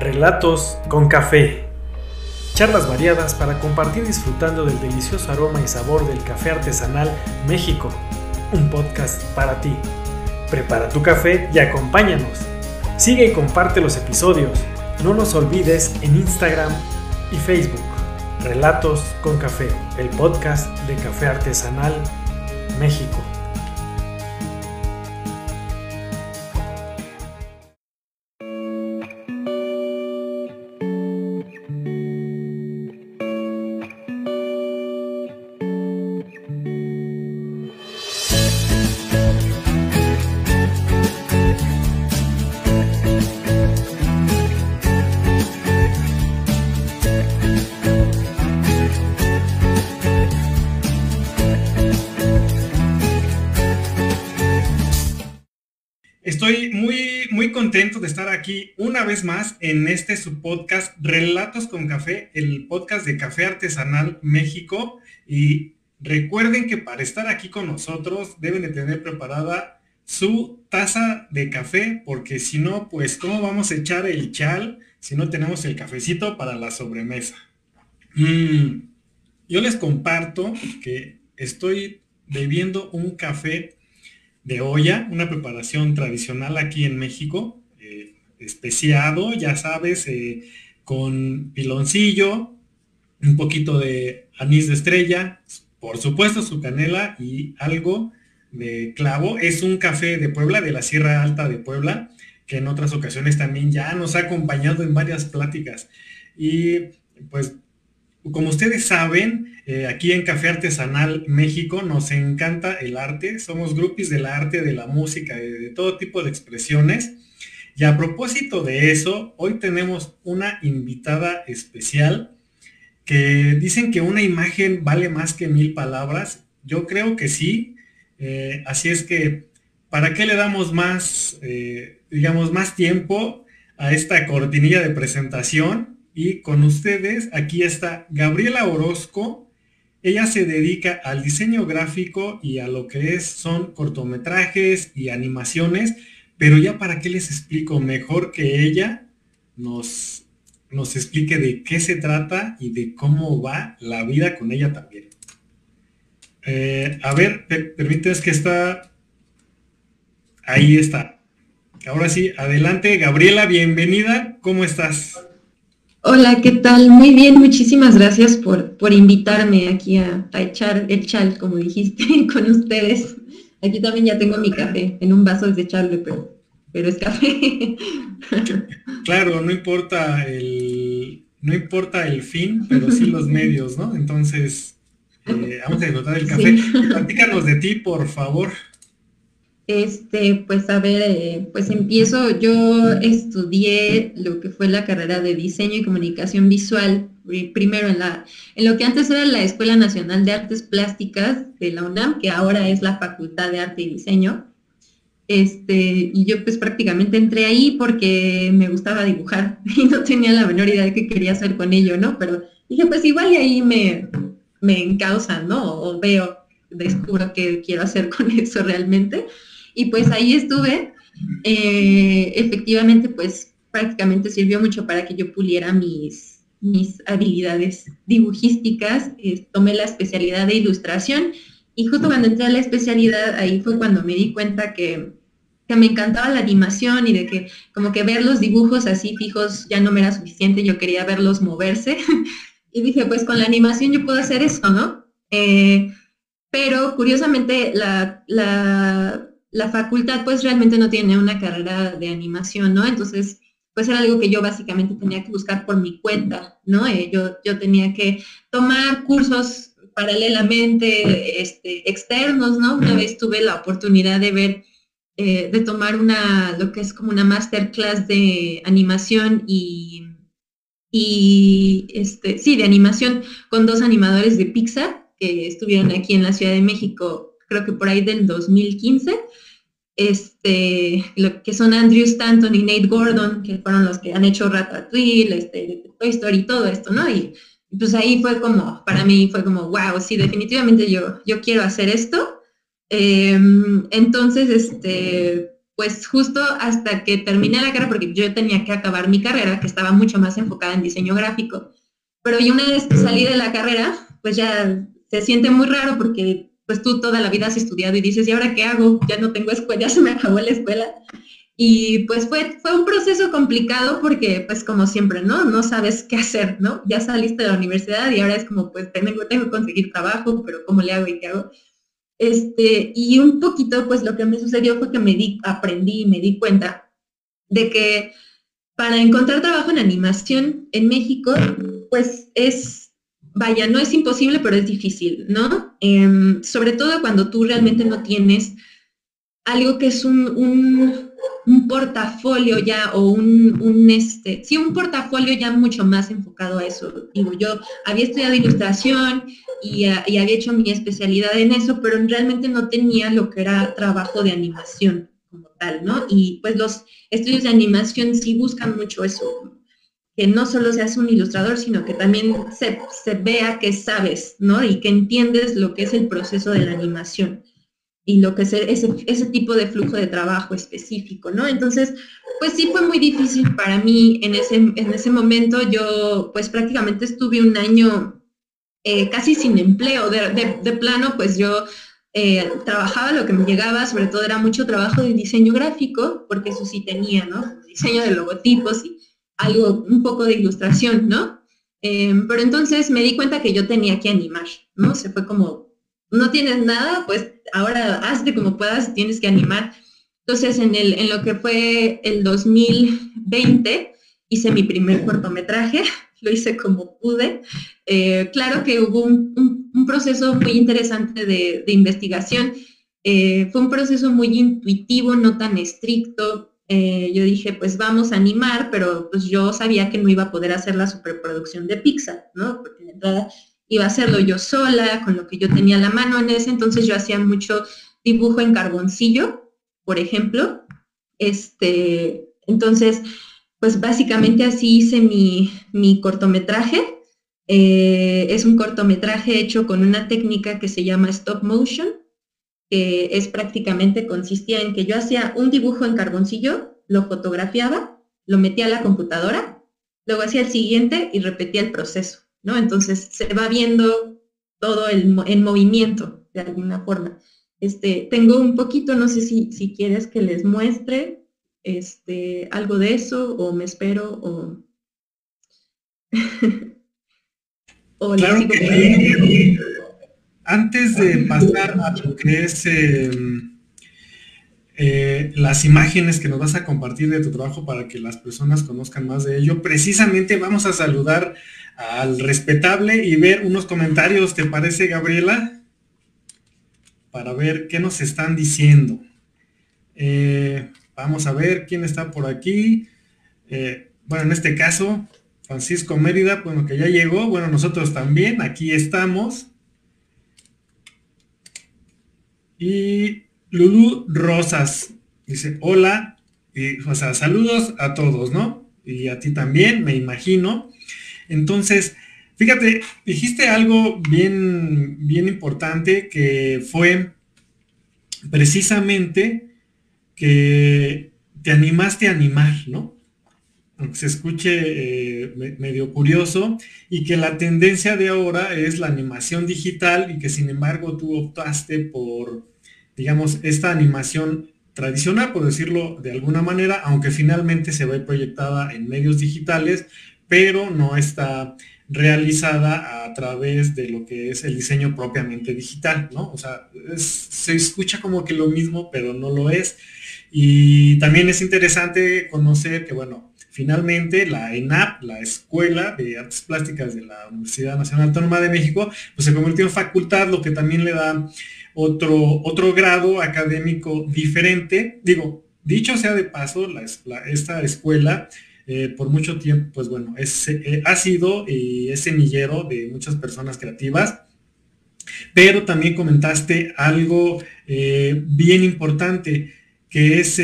Relatos con café. Charlas variadas para compartir disfrutando del delicioso aroma y sabor del café artesanal México. Un podcast para ti. Prepara tu café y acompáñanos. Sigue y comparte los episodios. No nos olvides en Instagram y Facebook. Relatos con café, el podcast de Café Artesanal México. Una vez más en este su podcast Relatos con Café, el podcast de Café Artesanal México. Y recuerden que para estar aquí con nosotros deben de tener preparada su taza de café, porque si no, pues ¿cómo vamos a echar el chal si no tenemos el cafecito para la sobremesa? Mm, yo les comparto que estoy bebiendo un café de olla, una preparación tradicional aquí en México, especiado, ya sabes, eh, con piloncillo, un poquito de anís de estrella, por supuesto su canela y algo de clavo. Es un café de Puebla, de la Sierra Alta de Puebla, que en otras ocasiones también ya nos ha acompañado en varias pláticas. Y pues como ustedes saben, eh, aquí en Café Artesanal México nos encanta el arte, somos grupis del arte, de la música, de, todo tipo de expresiones. Y a propósito de eso, hoy tenemos una invitada especial que dicen que una imagen vale más que mil palabras. Yo creo que sí. Eh, así es que, ¿para qué le damos más, eh, digamos, más tiempo a esta cortinilla de presentación? Y con ustedes, aquí está Gabriela Orozco. Ella se dedica al diseño gráfico y a lo que es, son cortometrajes y animaciones, pero ya para qué les explico, mejor que ella nos, nos explique de qué se trata y de cómo va la vida con ella también. Eh, a ver, permítanme que está... Ahí está. Ahora sí, adelante, Gabriela, bienvenida. ¿Cómo estás? Hola, ¿qué tal? Muy bien, muchísimas gracias por, por invitarme aquí a, echar el chal, como dijiste, con ustedes. Aquí también ya tengo mi café, en un vaso desechable, pero, pero es café. Claro, no importa el, no importa el fin, pero sí los medios, ¿no? Entonces, eh, vamos a disfrutar el café. Platícanos de ti, por favor. Este, pues a ver, eh, pues empiezo, yo estudié lo que fue la carrera de diseño y comunicación visual, primero en, la, en lo que antes era la Escuela Nacional de Artes Plásticas de la UNAM, que ahora es la Facultad de Arte y Diseño. Este, y yo pues prácticamente entré ahí porque me gustaba dibujar y no tenía la menor idea de qué quería hacer con ello, ¿no? Pero dije, pues igual y ahí me, me encausan, ¿no? O veo, descubro qué quiero hacer con eso realmente. Y pues ahí estuve. Eh, efectivamente, pues prácticamente sirvió mucho para que yo puliera mis, mis habilidades dibujísticas. tomé la especialidad de ilustración y justo cuando entré a la especialidad, ahí fue cuando me di cuenta que, que me encantaba la animación y de que como que ver los dibujos así fijos ya no me era suficiente, yo quería verlos moverse. y dije, pues con la animación yo puedo hacer eso, ¿no? Eh, pero curiosamente la, la facultad pues realmente no tiene una carrera de animación, ¿no? Entonces, pues era algo que yo básicamente tenía que buscar por mi cuenta, ¿no? Eh, yo, yo tenía que tomar cursos paralelamente este, externos, ¿no? Una vez tuve la oportunidad de ver, eh, de tomar una, lo que es como una masterclass de animación y, y este, sí, de animación con dos animadores de Pixar que estuvieron aquí en la Ciudad de México creo que por ahí del 2015, este, lo que son Andrew Stanton y Nate Gordon, que fueron los que han hecho Ratatouille, este, Toy Story y todo esto, ¿no? Y, pues ahí fue como, para mí fue como, wow, sí, definitivamente yo, yo quiero hacer esto. Em, entonces, este, pues justo hasta que terminé la carrera, porque yo tenía que acabar mi carrera, que estaba mucho más enfocada en diseño gráfico, pero yo una vez salí de la carrera, pues ya se siente muy raro porque pues tú toda la vida has estudiado y dices, ¿y ahora qué hago? Ya no tengo escuela, ya se me acabó la escuela. Y pues fue, fue un proceso complicado porque pues como siempre, ¿no? No sabes qué hacer, ¿no? Ya saliste de la universidad y ahora es como pues tengo, tengo que conseguir trabajo, pero ¿cómo le hago y qué hago? Este, y un poquito, pues lo que me sucedió fue que me di, aprendí y me di cuenta de que para encontrar trabajo en animación en México, pues es, vaya, no es imposible, pero es difícil, ¿no? Em, sobre todo cuando tú realmente no tienes algo que es un, un, portafolio ya o un, un, este, sí, un portafolio ya mucho más enfocado a eso. Digo, yo había estudiado ilustración y, había hecho mi especialidad en eso, pero realmente no tenía lo que era trabajo de animación como tal, ¿no? Y pues los estudios de animación sí buscan mucho eso, que no solo seas un ilustrador, sino que también se, se vea que sabes, ¿no? Y que entiendes lo que es el proceso de la animación y lo que es ese, ese tipo de flujo de trabajo específico, ¿no? Entonces, pues sí fue muy difícil para mí en ese, en ese momento. Yo pues prácticamente estuve un año eh, casi sin empleo. De, plano, pues yo eh, trabajaba lo que me llegaba, sobre todo era mucho trabajo de diseño gráfico, porque eso sí tenía, ¿no? Diseño de logotipos y algo, un poco de ilustración, ¿no? Em, pero entonces me di cuenta que yo tenía que animar, ¿no? Se fue como, no tienes nada, pues ahora hazte como puedas, tienes que animar. Entonces, en, el, en lo que fue el 2020, hice mi primer cortometraje, lo hice como pude. Eh, claro que hubo un, proceso muy interesante de, investigación. Eh, fue un proceso muy intuitivo, no tan estricto. Eh, yo dije, pues vamos a animar, pero pues yo sabía que no iba a poder hacer la superproducción de Pixar, ¿no? Porque de entrada iba a hacerlo yo sola, con lo que yo tenía la mano en ese, entonces yo hacía mucho dibujo en carboncillo, por ejemplo. Este, entonces, pues básicamente así hice mi, cortometraje. Eh, es un cortometraje hecho con una técnica que se llama stop motion, que es prácticamente consistía en que yo hacía un dibujo en carboncillo, lo fotografiaba, lo metía a la computadora, luego hacía el siguiente y repetía el proceso. ¿no? Entonces se va viendo todo el, movimiento de alguna forma. Este, tengo un poquito, no sé si, si quieres que les muestre este, algo de eso o me espero o... claro que Antes de pasar a lo que es em, eh, las imágenes que nos vas a compartir de tu trabajo para que las personas conozcan más de ello, precisamente vamos a saludar al respetable y ver unos comentarios, ¿te parece, Gabriela? Para ver qué nos están diciendo. Eh, vamos a ver quién está por aquí. Eh, bueno, en este caso, Francisco Mérida, bueno, que ya llegó. Bueno, nosotros también, aquí estamos. Y Lulu Rosas dice, hola, y, o sea, saludos a todos, ¿no? Y a ti también, me imagino. Entonces, fíjate, dijiste algo bien, bien importante que fue precisamente que te animaste a animar, ¿no? Aunque se escuche eh, medio curioso, y que la tendencia de ahora es la animación digital y que sin embargo tú optaste por, digamos, esta animación tradicional, por decirlo de alguna manera, aunque finalmente se ve proyectada en medios digitales, pero no está realizada a través de lo que es el diseño propiamente digital, ¿no? O sea, se escucha como que lo mismo, pero no lo es. Y también es interesante conocer que, bueno, finalmente la ENAP, la Escuela de Artes Plásticas de la Universidad Nacional Autónoma de México, pues se convirtió en facultad, lo que también le da otro, otro grado académico diferente. Digo, dicho sea de paso, esta escuela eh, por mucho tiempo, pues bueno, es, eh, ha sido y es semillero de muchas personas creativas. Pero también comentaste algo eh, bien importante, que es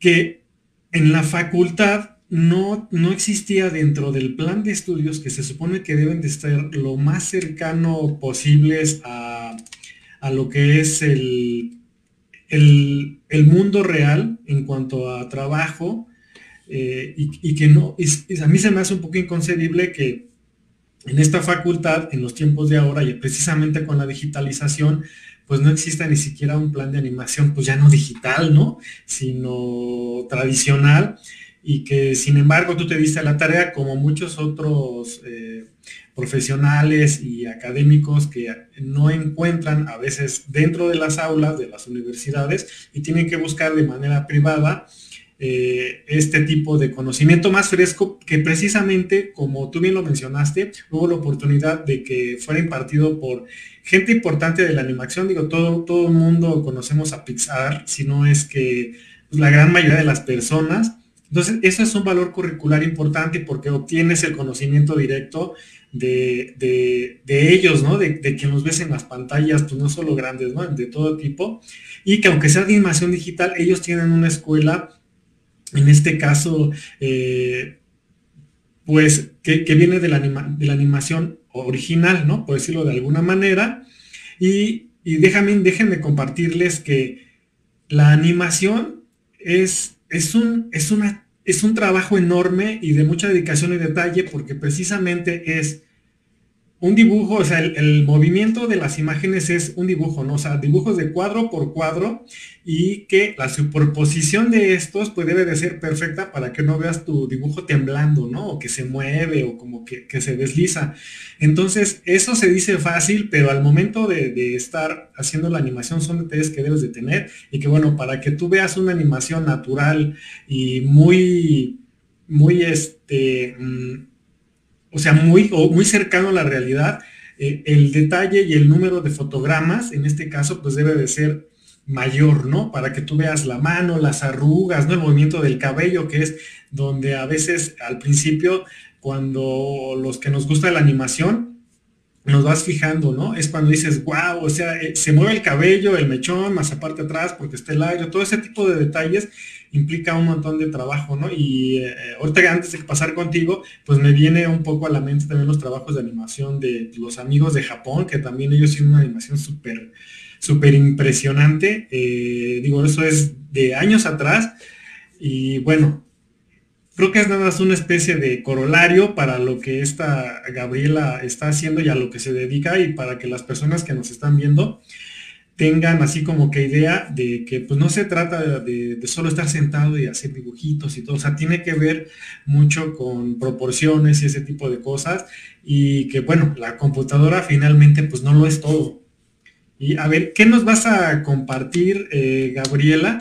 que en la facultad no, no existía dentro del plan de estudios que se supone que deben de estar lo más cercano posibles a, a lo que es el, el, mundo real en cuanto a trabajo eh, y, que no, a mí se me hace un poco inconcebible que en esta facultad, en los tiempos de ahora y precisamente con la digitalización, pues no exista ni siquiera un plan de animación, pues ya no digital, ¿no? Sino tradicional y que sin embargo tú te diste la tarea como muchos otros eh, profesionales y académicos que no encuentran a veces dentro de las aulas de las universidades y tienen que buscar de manera privada eh, este tipo de conocimiento más fresco que precisamente, como tú bien lo mencionaste, hubo la oportunidad de que fuera impartido por gente importante de la animación. Digo, todo, todo el mundo conocemos a Pixar, si no es que pues, la gran mayoría de las personas entonces, eso es un valor curricular importante porque obtienes el conocimiento directo de, ellos, ¿no? De, quien los ves en las pantallas, pues no solo grandes, ¿no? De todo tipo. Y que aunque sea de animación digital, ellos tienen una escuela, en este caso, eh, pues, que, viene de la, de la, animación original, ¿no? Por decirlo de alguna manera. Y, y déjame, déjenme compartirles que la animación es es un, es, una, es un trabajo enorme y de mucha dedicación y detalle porque precisamente es un dibujo, o sea, el, movimiento de las imágenes es un dibujo, ¿no? O sea, dibujos de cuadro por cuadro y que la superposición de estos pues debe de ser perfecta para que no veas tu dibujo temblando, ¿no? O que se mueve o como que, se desliza. Entonces, eso se dice fácil, pero al momento de, de, estar haciendo la animación son detalles que debes de tener y que bueno, para que tú veas una animación natural y muy, muy este... Mm, o sea, muy, muy cercano a la realidad, eh, el detalle y el número de fotogramas, en este caso, pues debe de ser mayor, ¿no? Para que tú veas la mano, las arrugas, ¿no? El movimiento del cabello, que es donde a veces al principio, cuando los que nos gusta la animación, nos vas fijando, ¿no? Es cuando dices, wow, o sea, eh, se mueve el cabello, el mechón, más aparte atrás, porque está el aire, todo ese tipo de detalles implica un montón de trabajo, ¿no? Y eh, ahorita antes de pasar contigo, pues me viene un poco a la mente también los trabajos de animación de los amigos de Japón, que también ellos tienen una animación súper, súper impresionante. Eh, digo, eso es de años atrás. Y bueno, creo que es nada más una especie de corolario para lo que esta Gabriela está haciendo y a lo que se dedica y para que las personas que nos están viendo tengan así como que idea de que pues no se trata de, solo estar sentado y hacer dibujitos y todo, o sea, tiene que ver mucho con proporciones y ese tipo de cosas y que bueno, la computadora finalmente pues no lo es todo. Y a ver, ¿qué nos vas a compartir, eh, Gabriela?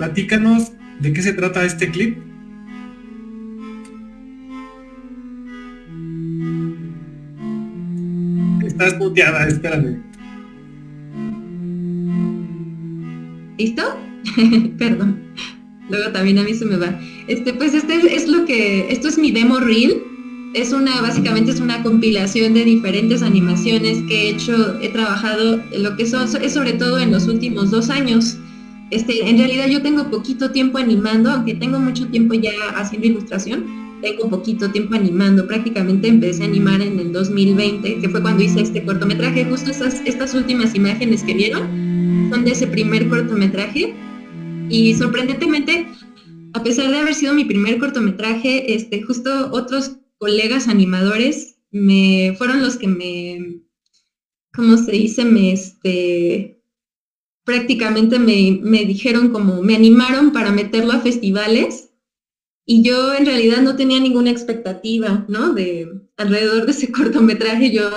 Platícanos de qué se trata este clip. Estás muteada, espérame. ¿Listo? Perdón. Luego también a mí se me va. Este, pues este es lo que, esto es mi demo reel. Es una, básicamente es una compilación de diferentes animaciones que he hecho, he trabajado, lo que son, es sobre todo en los últimos dos años. Este, en realidad yo tengo poquito tiempo animando, aunque tengo mucho tiempo ya haciendo ilustración, tengo poquito tiempo animando. Prácticamente empecé a animar en el 2020, que fue cuando hice este cortometraje. Justo estas, estas últimas imágenes que vieron son de ese primer cortometraje. Y sorprendentemente, a pesar de haber sido mi primer cortometraje, este, justo otros colegas animadores me fueron los que me, ¿cómo se dice? Me, este, prácticamente me, dijeron como, me animaron para meterlo a festivales y yo en realidad no tenía ninguna expectativa, ¿no? De alrededor de ese cortometraje, yo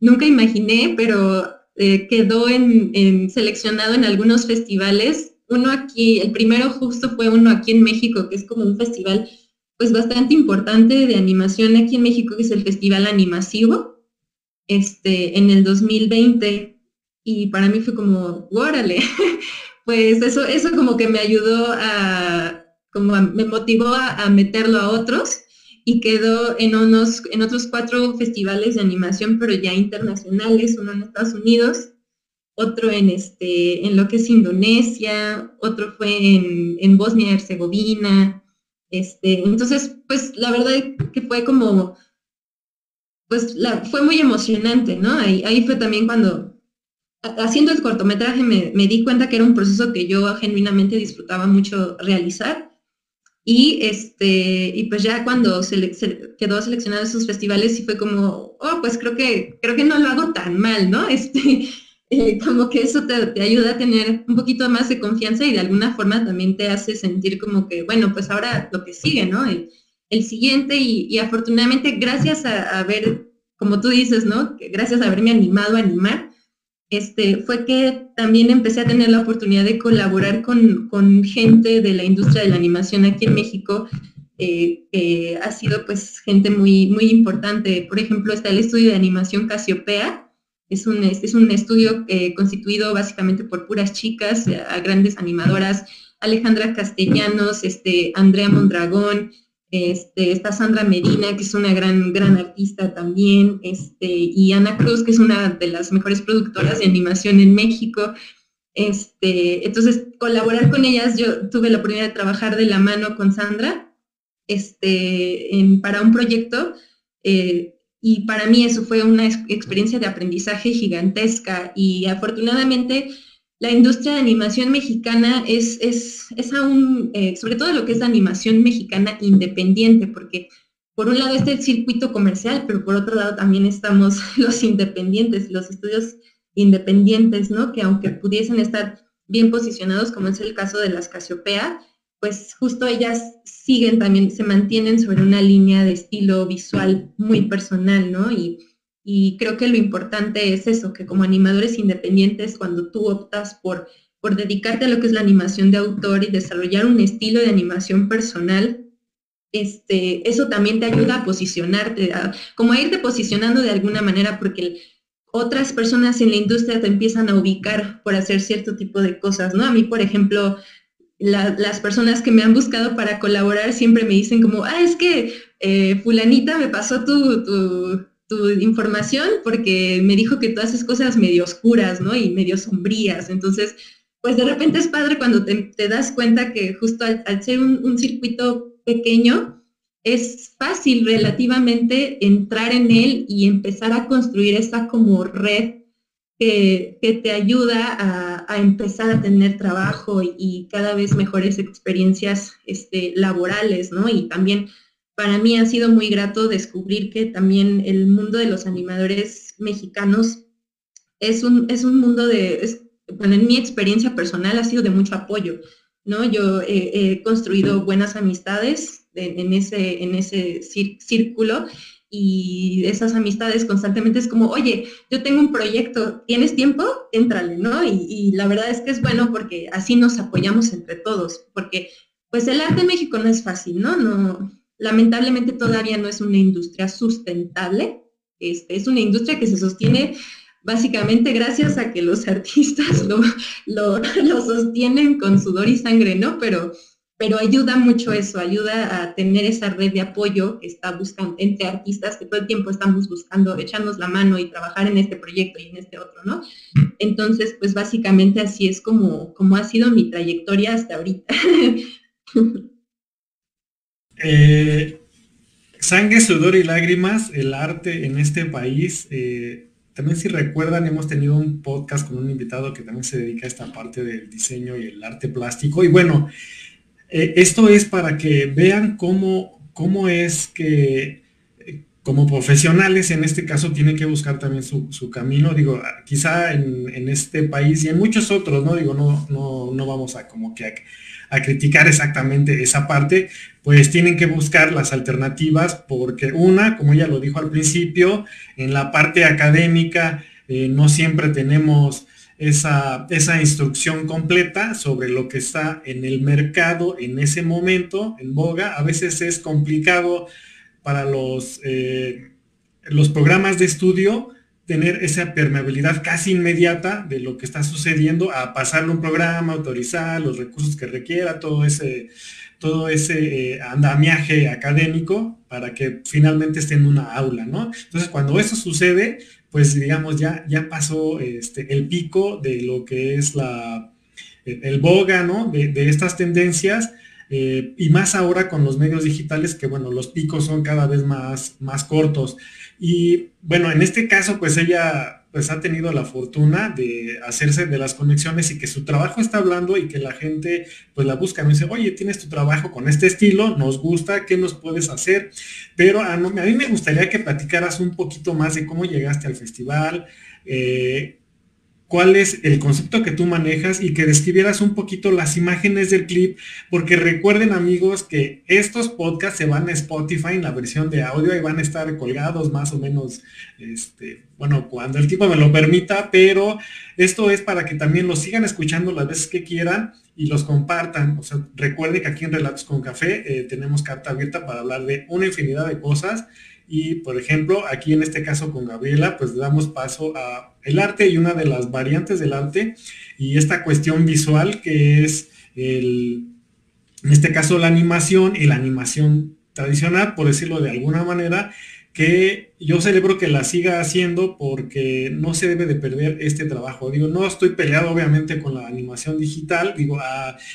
nunca imaginé, pero eh, quedó en, seleccionado en algunos festivales. Uno aquí, el primero justo fue uno aquí en México, que es como un festival pues bastante importante de animación aquí en México, que es el Festival Animasivo, este, en el 2020 y para mí fue como, órale, pues eso, eso como que me ayudó a, como me motivó a, meterlo a otros y quedó en, unos, en otros cuatro festivales de animación, pero ya internacionales, uno en Estados Unidos, otro en, este, en lo que es Indonesia, otro fue en, en Bosnia y Herzegovina. Este, entonces, pues la verdad que fue como, pues la, fue muy emocionante, ¿no? Ahí, ahí fue también cuando, haciendo el cortometraje, me, di cuenta que era un proceso que yo genuinamente disfrutaba mucho realizar. Y, este, y pues ya cuando se, quedó seleccionado esos festivales, sí fue como, oh, pues creo que, creo que no lo hago tan mal, ¿no? Este, eh, como que eso te, ayuda a tener un poquito más de confianza y de alguna forma también te hace sentir como que, bueno, pues ahora lo que sigue, ¿no? El, siguiente y, afortunadamente gracias a, ver, como tú dices, ¿no? Gracias a haberme animado a animar, este, fue que también empecé a tener la oportunidad de colaborar con, con gente de la industria de la animación aquí en México, eh, que ha sido pues gente muy, muy importante. Por ejemplo, está el estudio de animación Casiopea, es un, es un estudio eh, constituido básicamente por puras chicas, eh, grandes animadoras, Alejandra Castellanos, este, Andrea Mondragón, este, está Sandra Medina, que es una gran, gran artista también, este, y Ana Cruz, que es una de las mejores productoras de animación en México. Este, entonces, colaborar con ellas, yo tuve la oportunidad de trabajar de la mano con Sandra este, en, para un proyecto, eh, y para mí eso fue una experiencia de aprendizaje gigantesca, y afortunadamente la industria de animación mexicana es, es, es aún, eh, sobre todo lo que es animación mexicana independiente, porque por un lado está el circuito comercial, pero por otro lado también estamos los independientes, los estudios independientes, ¿no? Que aunque pudiesen estar bien posicionados, como es el caso de las Casiopea, pues justo ellas siguen también, se mantienen sobre una línea de estilo visual muy personal, ¿no? Y, y creo que lo importante es eso, que como animadores independientes, cuando tú optas por, por dedicarte a lo que es la animación de autor y desarrollar un estilo de animación personal, este, eso también te ayuda a posicionarte, como a irte posicionando de alguna manera, porque otras personas en la industria te empiezan a ubicar por hacer cierto tipo de cosas, ¿no? A mí, por ejemplo, las personas que me han buscado para colaborar siempre me dicen como, ah, es que eh, fulanita me pasó tu información porque me dijo que tú haces cosas medio oscuras, ¿no? Y medio sombrías. Entonces, pues de repente es padre cuando te, das cuenta que justo al, ser un, circuito pequeño, es fácil relativamente entrar en él y empezar a construir esa como red que, te ayuda a, empezar a tener trabajo y, cada vez mejores experiencias este, laborales, ¿no? Y también para mí ha sido muy grato descubrir que también el mundo de los animadores mexicanos es un, es un mundo de, bueno, en mi experiencia personal ha sido de mucho apoyo, ¿no? Yo he construido buenas amistades en, ese, en ese círculo y esas amistades constantemente es como, oye, yo tengo un proyecto, ¿tienes tiempo? Éntrale, ¿no? Y, la verdad es que es bueno porque así nos apoyamos entre todos, porque pues el arte en México no es fácil. No, lamentablemente todavía no es una industria sustentable, este, es una industria que se sostiene básicamente gracias a que los artistas lo, lo, sostienen con sudor y sangre, ¿no? Pero, pero ayuda mucho eso, ayuda a tener esa red de apoyo que está buscando entre artistas que todo el tiempo estamos buscando echarnos la mano y trabajar en este proyecto y en este otro, ¿no? Entonces, pues básicamente así es como, como ha sido mi trayectoria hasta ahorita. Eh, sangre, sudor y lágrimas, el arte en este país. Eh, también si recuerdan, hemos tenido un podcast con un invitado que también se dedica a esta parte del diseño y el arte plástico. Y bueno, eh, esto es para que vean cómo, cómo es que como profesionales en este caso tienen que buscar también su, camino, digo, quizá en, este país y en muchos otros, ¿no? Digo, no, no, no vamos a como que a criticar exactamente esa parte, pues tienen que buscar las alternativas porque una, como ella lo dijo al principio, en la parte académica eh, no siempre tenemos esa, esa, instrucción completa sobre lo que está en el mercado en ese momento, en boga. A veces es complicado para los, eh, los programas de estudio tener esa permeabilidad casi inmediata de lo que está sucediendo a pasarle un programa, autorizar los recursos que requiera, todo ese, todo ese eh, andamiaje académico para que finalmente esté en una aula, ¿no? Entonces, cuando eso sucede, pues digamos, ya, ya pasó este, el pico de lo que es la, el, boga, ¿no? De, de estas tendencias eh, y más ahora con los medios digitales que, bueno, los picos son cada vez más, más cortos. Y bueno, en este caso, pues ella pues ha tenido la fortuna de hacerse de las conexiones y que su trabajo está hablando y que la gente pues la busca, no dice, oye, tienes tu trabajo con este estilo, nos gusta, ¿qué nos puedes hacer? Pero a, mí me gustaría que platicaras un poquito más de cómo llegaste al festival, eh, cuál es el concepto que tú manejas y que describieras un poquito las imágenes del clip, porque recuerden amigos que estos podcasts se van a Spotify en la versión de audio y van a estar colgados más o menos, este, bueno, cuando el tipo me lo permita, pero esto es para que también los sigan escuchando las veces que quieran y los compartan. O sea, recuerden que aquí en Relatos con Café eh, tenemos carta abierta para hablar de una infinidad de cosas y, por ejemplo, aquí en este caso con Gabriela, pues damos paso a el arte y una de las variantes del arte y esta cuestión visual que es el, en este caso la animación y la animación tradicional, por decirlo de alguna manera, que yo celebro que la siga haciendo porque no se debe de perder este trabajo. Digo, no estoy peleado obviamente con la animación digital, digo,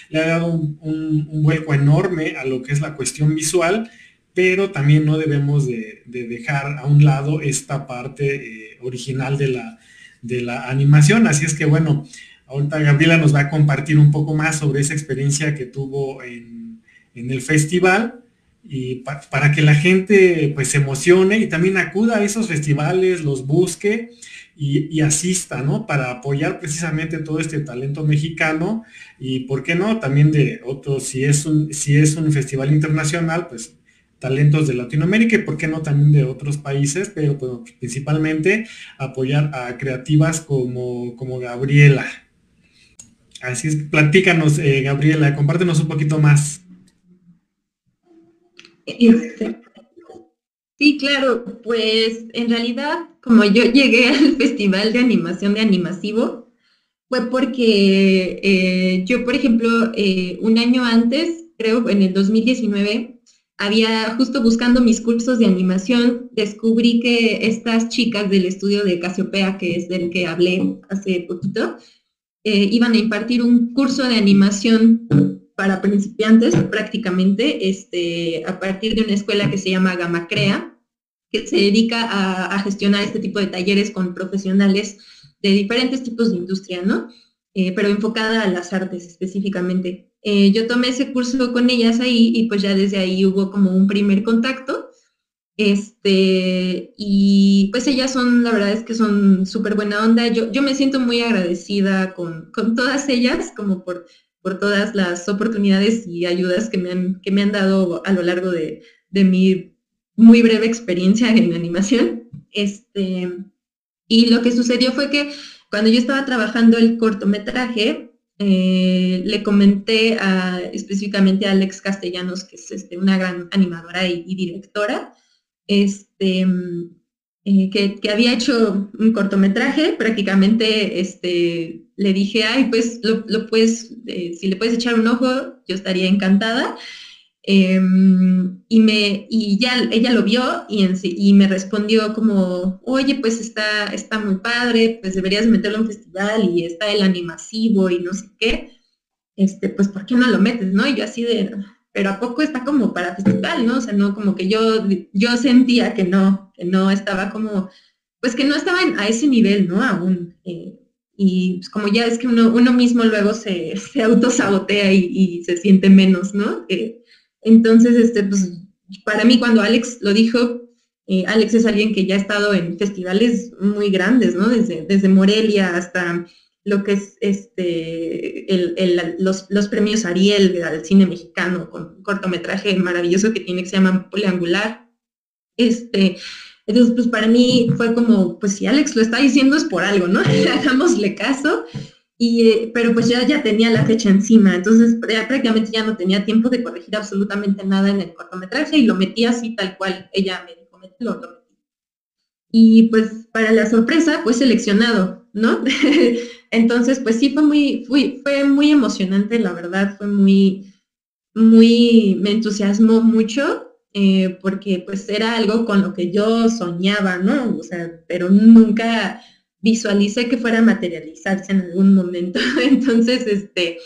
le ha dado un, un, vuelco enorme a lo que es la cuestión visual pero también no debemos de, dejar a un lado esta parte eh, original de la, de la animación. Así es que bueno, ahorita Gabriela nos va a compartir un poco más sobre esa experiencia que tuvo en, el festival y para que la gente pues se emocione y también acuda a esos festivales, los busque y, asista, ¿no? Para apoyar precisamente todo este talento mexicano y, ¿por qué no? También de otros, si si es un festival internacional, pues talentos de Latinoamérica y por qué no también de otros países, pero pues, principalmente apoyar a creativas como, como Gabriela. Así es, platícanos, eh, Gabriela, compártenos un poquito más. Este, sí, claro, pues en realidad, como yo llegué al Festival de Animación de Animasivo, fue porque eh, yo, por ejemplo, eh, un año antes, creo en el 2019, había justo buscando mis cursos de animación, descubrí que estas chicas del estudio de Casiopea, que es del que hablé hace poquito, eh, iban a impartir un curso de animación para principiantes prácticamente, este, a partir de una escuela que se llama Gama Crea, que se dedica a, a gestionar este tipo de talleres con profesionales de diferentes tipos de industria, ¿no? Eh, pero enfocada a las artes específicamente. Eh, yo tomé ese curso con ellas ahí y pues ya desde ahí hubo como un primer contacto. Este, y pues ellas son, la verdad es que son súper buena onda. Yo, yo me siento muy agradecida con, con todas ellas, como por, por todas las oportunidades y ayudas que me han, que me han dado a lo largo de, de mi muy breve experiencia en animación. Este, y lo que sucedió fue que cuando yo estaba trabajando el cortometraje, eh, le comenté específicamente a Alex Castellanos, que es este, una gran animadora y, directora, este, eh, que, había hecho un cortometraje, prácticamente este, le dije, ay, pues lo, puedes, eh, si le puedes echar un ojo, yo estaría encantada. Em, y, me, y ya ella lo vio y, y, me respondió como, oye, pues está, está muy padre, pues deberías meterlo en un festival y está el animasivo y no sé qué, este, pues ¿por qué no lo metes, no? Y yo así de, pero ¿a poco está como para festival, no? O sea, no, como que yo, yo sentía que no, que no estaba como, pues que no estaba a ese nivel, ¿no? Aún. Eh, y pues, como ya es que uno, uno mismo luego se, se autosabotea y, y se siente menos, ¿no? Entonces, este, pues, para mí cuando Alex lo dijo, eh, Alex es alguien que ya ha estado en festivales muy grandes, ¿no? Desde, desde Morelia hasta lo que es este, los, premios Ariel al cine mexicano, con un cortometraje maravilloso que tiene que se llama Poliangular. Este, entonces, pues para mí fue como, pues si Alex lo está diciendo es por algo, ¿no? Hagámosle caso. Y, eh, pero pues ya, ya tenía la fecha encima, entonces prácticamente ya no tenía tiempo de corregir absolutamente nada en el cortometraje y lo metí así tal cual ella me dijo, lo, metí. Y pues para la sorpresa, pues seleccionado, ¿no? entonces, pues sí fue muy, fue, fue muy emocionante, la verdad, fue muy, muy, me entusiasmó mucho. eh, porque pues era algo con lo que yo soñaba, ¿no? O sea, pero nunca visualicé que fuera a materializarse en algún momento. Entonces, este,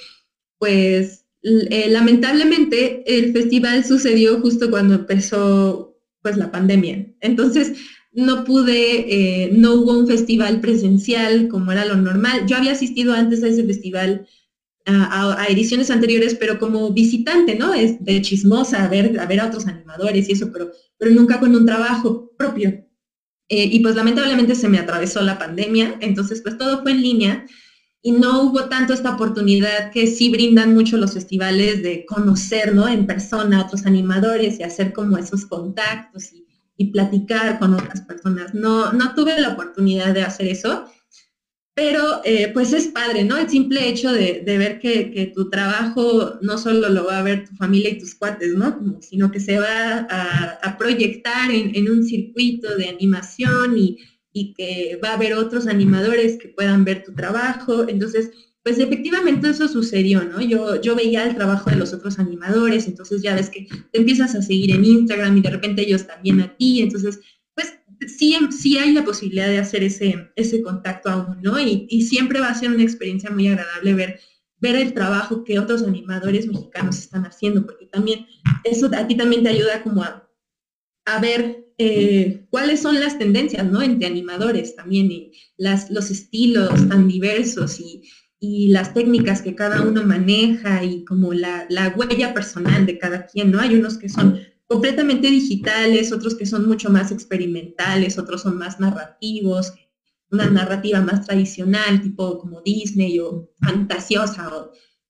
pues eh, lamentablemente el festival sucedió justo cuando empezó pues la pandemia. Entonces, no pude, eh, no hubo un festival presencial como era lo normal. Yo había asistido antes a ese festival a, ediciones anteriores, pero como visitante, ¿no? Es de chismosa, a ver, a ver a otros animadores y eso, pero, pero nunca con un trabajo propio. Eh, y pues lamentablemente se me atravesó la pandemia, entonces pues todo fue en línea y no hubo tanto esta oportunidad que sí brindan mucho los festivales de conocer, ¿no? En persona a otros animadores y hacer como esos contactos y, y platicar con otras personas. No, no tuve la oportunidad de hacer eso pero eh, pues es padre, ¿no? El simple hecho de, ver que, tu trabajo no solo lo va a ver tu familia y tus cuates, ¿no? sino que se va a, proyectar en, un circuito de animación y, que va a haber otros animadores que puedan ver tu trabajo. Entonces, pues efectivamente eso sucedió, ¿no? Yo, yo veía el trabajo de los otros animadores, entonces ya ves que te empiezas a seguir en Instagram y de repente ellos también a ti, entonces sí, sí hay la posibilidad de hacer ese, ese contacto aún, ¿no? Y, siempre va a ser una experiencia muy agradable ver, ver el trabajo que otros animadores mexicanos están haciendo, porque también eso a ti también te ayuda como a, ver eh, cuáles son las tendencias, ¿no? Entre animadores también, y las, los estilos tan diversos y, las técnicas que cada uno maneja y como la, la, huella personal de cada quien, ¿no? Hay unos que son completamente digitales, otros que son mucho más experimentales, otros son más narrativos, una narrativa más tradicional, tipo como Disney o fantasiosa,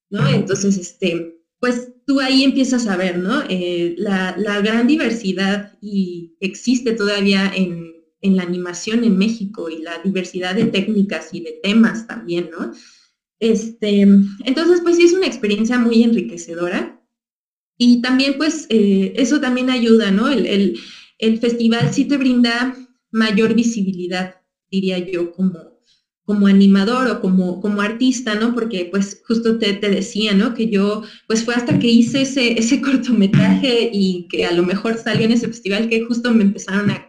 ¿no? Entonces, este, pues tú ahí empiezas a ver, ¿no? Eh, la, gran diversidad y existe todavía en, en, la animación en México y la diversidad de técnicas y de temas también, ¿no? Este, entonces, pues sí es una experiencia muy enriquecedora y también, pues, eh, eso también ayuda, ¿no? El, festival sí te brinda mayor visibilidad, diría yo, como, como animador o como, como artista, ¿no? Porque pues justo te, decía, ¿no? Que yo, pues fue hasta que hice ese, ese cortometraje y que a lo mejor salió en ese festival que justo me empezaron a,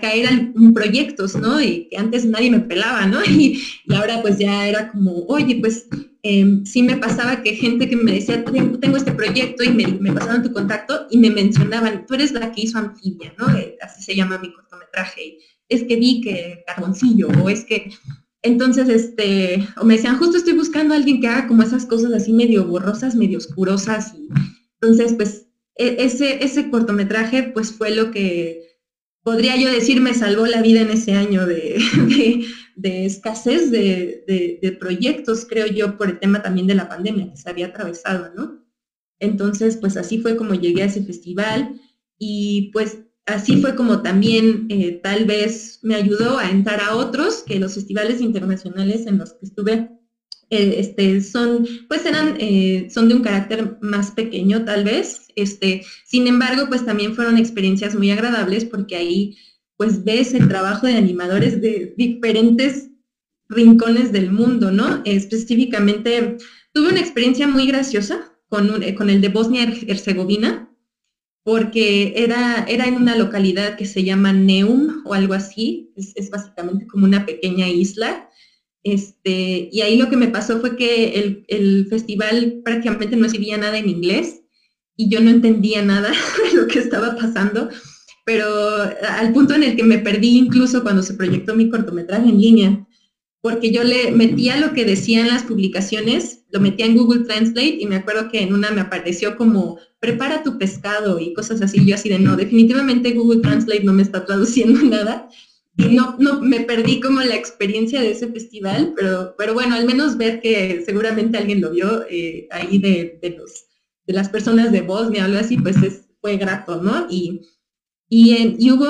caer proyectos, ¿no? Y que antes nadie me pelaba, ¿no? Y ahora pues ya era como, oye, pues Em, sí me pasaba que gente que me decía, tengo este proyecto y me, pasaron tu contacto y me mencionaban, tú eres la que hizo Anfibia, ¿no? Eh, así se llama mi cortometraje. es que vi que Carboncillo, o es que... Entonces, este, o me decían, justo estoy buscando a alguien que haga como esas cosas así medio borrosas, medio oscurosas. Y, entonces, pues, e, ese, ese cortometraje, pues fue lo que podría yo decir me salvó la vida en ese año de escasez de, proyectos, creo yo, por el tema también de la pandemia que se había atravesado, ¿no? Entonces, pues así fue como llegué a ese festival y pues así fue como también eh, tal vez me ayudó a entrar a otros, que los festivales internacionales en los que estuve eh, este, son, pues eran, eh, son de un carácter más pequeño tal vez. Este, sin embargo, pues también fueron experiencias muy agradables porque ahí pues ves el trabajo de animadores de diferentes rincones del mundo, ¿no? Específicamente, tuve una experiencia muy graciosa con, con el de Bosnia-Herzegovina, porque era, era en una localidad que se llama Neum o algo así, es, básicamente como una pequeña isla. Este, y ahí lo que me pasó fue que el, el festival prácticamente no escribía nada en inglés y yo no entendía nada de lo que estaba pasando pero al punto en el que me perdí incluso cuando se proyectó mi cortometraje en línea, porque yo le metía lo que decían las publicaciones, lo metía en Google Translate y me acuerdo que en una me apareció como prepara tu pescado y cosas así, yo así de no, definitivamente Google Translate no me está traduciendo nada. Y no, no, me perdí como la experiencia de ese festival, pero, pero bueno, al menos ver que seguramente alguien lo vio eh, ahí de, de, los, de las personas de Bosnia o algo así, pues es, fue grato, ¿no? Y, y, hubo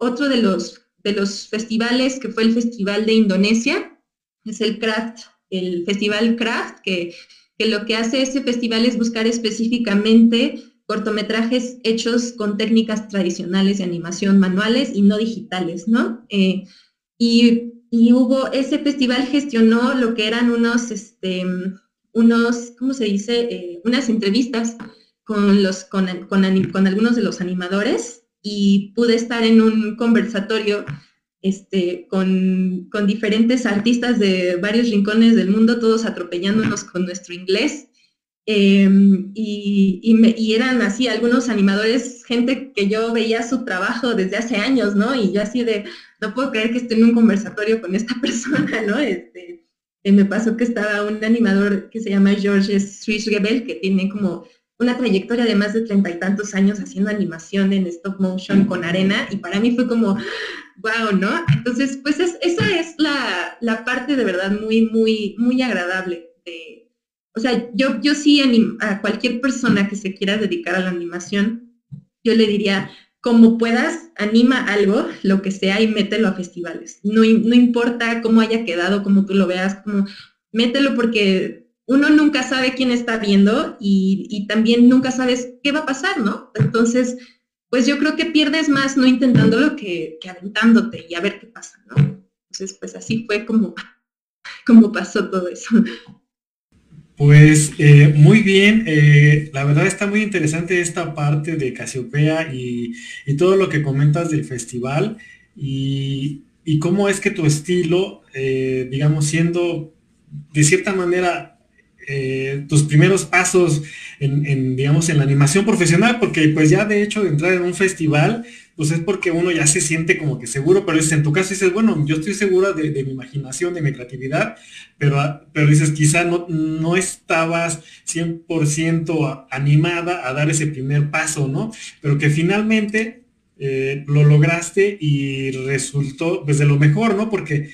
otro de los, festivales que fue el Festival de Indonesia, es el Craft, el Festival Craft, que, lo que hace ese festival es buscar específicamente cortometrajes hechos con técnicas tradicionales de animación manuales y no digitales, ¿no? Eh, y, hubo, ese festival gestionó lo que eran unos, este, unos, ¿cómo se dice? Eh, unas entrevistas con, algunos de los animadores y pude estar en un conversatorio este, con, con, diferentes artistas de varios rincones del mundo, todos atropellándonos con nuestro inglés. Em, y, y, eran así algunos animadores, gente que yo veía su trabajo desde hace años, ¿no? Y yo así de, no puedo creer que esté en un conversatorio con esta persona, ¿no? Este, eh, me pasó que estaba un animador que se llama Georges Rebel, que tiene como una trayectoria de más de treinta y tantos años haciendo animación en stop motion con arena y para mí fue como, wow, ¿no? Entonces, pues esa es la, la, parte de verdad muy, muy, muy agradable de, o sea, yo, yo sí a cualquier persona que se quiera dedicar a la animación, yo le diría, como puedas, anima algo, lo que sea, y mételo a festivales. No, no importa cómo haya quedado, cómo tú lo veas, como, mételo porque uno nunca sabe quién está viendo y, también nunca sabes qué va a pasar, ¿no? Entonces, pues yo creo que pierdes más no intentándolo que, que aventándote y a ver qué pasa, ¿no? Entonces, pues así fue como, como pasó todo eso. Pues eh, muy bien, eh, la verdad está muy interesante esta parte de Casiopea y, todo lo que comentas del festival y, cómo es que tu estilo, eh, digamos, siendo de cierta manera tus primeros pasos en, digamos, en la animación profesional, porque pues ya de hecho de entrar en un festival, pues es porque uno ya se siente como que seguro, pero es en tu caso dices, bueno, yo estoy segura de, mi imaginación, de mi creatividad, pero, pero dices, quizá no, no estabas 100% animada a dar ese primer paso, ¿no? Pero que finalmente eh, lo lograste y resultó pues de lo mejor, ¿no? Porque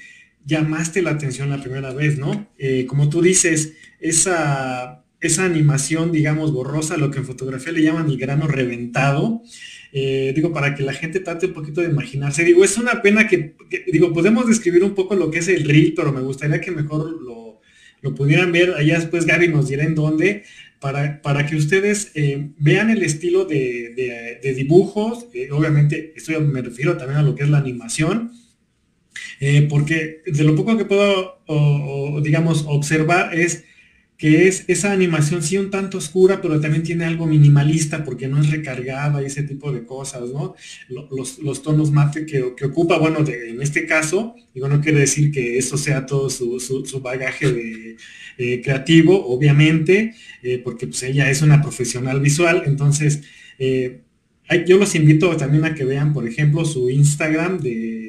llamaste la atención la primera vez, ¿no? Eh, como tú dices, esa, esa animación, digamos, borrosa, lo que en fotografía le llaman el grano reventado, eh, digo, para que la gente trate un poquito de imaginarse. Digo, es una pena que, digo, podemos describir un poco lo que es el reel, pero me gustaría que mejor lo, pudieran ver. Allá después Gaby nos dirá en dónde, para, para que ustedes eh, vean el estilo de, dibujos. Eh, obviamente, esto me refiero también a lo que es la animación. Porque de lo poco que puedo, digamos, observar es que es esa animación sí un tanto oscura, pero también tiene algo minimalista porque no es recargada y ese tipo de cosas, ¿no? Los, tonos mate que, ocupa, bueno, en este caso, digo, no quiere decir que eso sea todo su, bagaje de, eh, creativo, obviamente, eh, porque pues ella es una profesional visual, entonces, eh, yo los invito también a que vean, por ejemplo, su Instagram de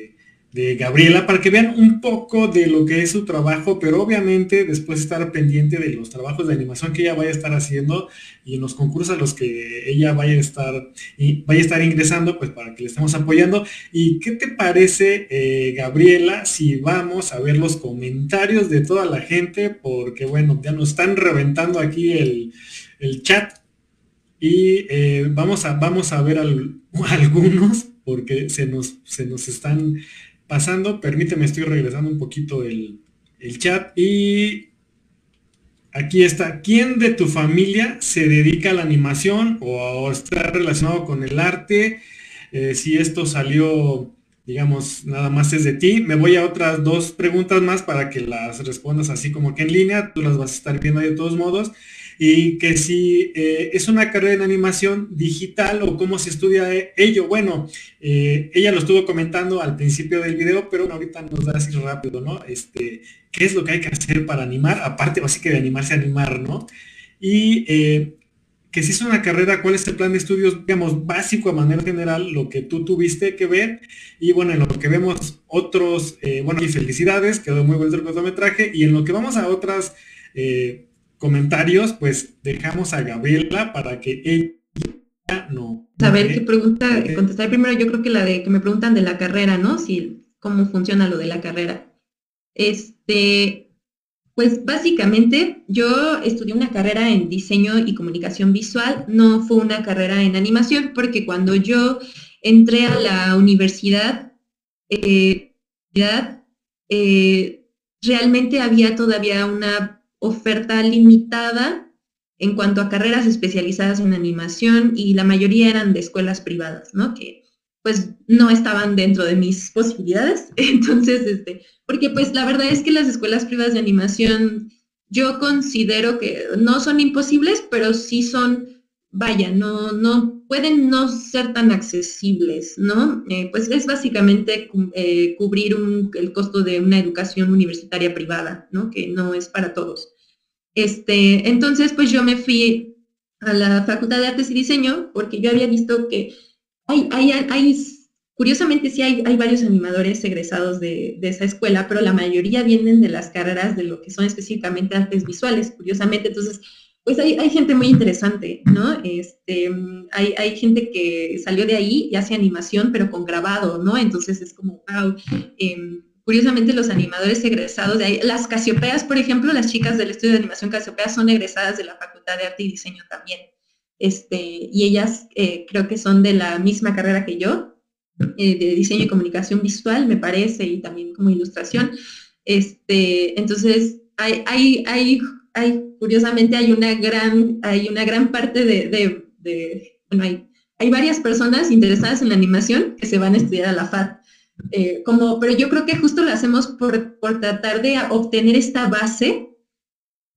de Gabriela para que vean un poco de lo que es su trabajo, pero obviamente después estar pendiente de los trabajos de animación que ella vaya a estar haciendo y en los concursos a los que ella vaya a estar y vaya a estar ingresando, pues para que le estemos apoyando. ¿Y qué te parece, eh, Gabriela, si vamos a ver los comentarios de toda la gente? Porque bueno, ya nos están reventando aquí el, chat y eh, vamos, a, vamos a ver algunos porque se nos, se nos están pasando, permíteme, estoy regresando un poquito el, chat y aquí está, ¿quién de tu familia se dedica a la animación o, está relacionado con el arte? Eh, si esto salió, digamos, nada más es de ti. Me voy a otras dos preguntas más para que las respondas así como que en línea, tú las vas a estar viendo de todos modos y que si eh, es una carrera en animación digital o cómo se estudia e-, ello. Bueno, eh, ella lo estuvo comentando al principio del video, pero ahorita nos da así rápido, ¿no? Este, ¿Qué es lo que hay que hacer para animar? Aparte, así que de animarse a animar, ¿no? Y eh, que si es una carrera, cuál es el plan de estudios, digamos, básico a manera general, lo que tú tuviste que ver. Y bueno, en lo que vemos otros, bueno, y felicidades, quedó muy buen el cortometraje. Y en lo que vamos a otras comentarios, pues dejamos a Gabriela para que ella no. A ver qué pregunta, contestar primero, yo creo que la de que me preguntan de la carrera, ¿no? Si cómo funciona lo de la carrera. Este, pues básicamente yo estudié una carrera en diseño y comunicación visual, no fue una carrera en animación, porque cuando yo entré a la universidad, eh, eh, realmente había todavía una oferta limitada en cuanto a carreras especializadas en animación y la mayoría eran de escuelas privadas, ¿no? Que pues no estaban dentro de mis posibilidades. Entonces, este, porque pues la verdad es que las escuelas privadas de animación yo considero que no son imposibles, pero sí son vaya, no, no pueden no ser tan accesibles, ¿no? Eh, pues es básicamente eh, cubrir el costo de una educación universitaria privada, ¿no? Que no es para todos. Este, entonces, pues yo me fui a la Facultad de Artes y Diseño porque yo había visto que hay, hay, hay curiosamente sí hay, hay, varios animadores egresados de, de, esa escuela, pero la mayoría vienen de las carreras de lo que son específicamente artes visuales, curiosamente. Entonces, pues hay, gente muy interesante, ¿no? Este, hay, hay, gente que salió de ahí y hace animación, pero con grabado, ¿no? Entonces es como, wow. Curiosamente los animadores egresados de ahí, las Casiopeas, por ejemplo, las chicas del estudio de animación Casiopeas son egresadas de la Facultad de Arte y Diseño también. Este, y ellas eh, creo que son de la misma carrera que yo, eh, de diseño y comunicación visual, me parece, y también como ilustración. Este, entonces, hay, hay, hay hay, curiosamente, hay una gran, hay una gran parte de, bueno, hay, hay, varias personas interesadas en la animación que se van a estudiar a la FAD. Eh, pero yo creo que justo lo hacemos por, por tratar de obtener esta base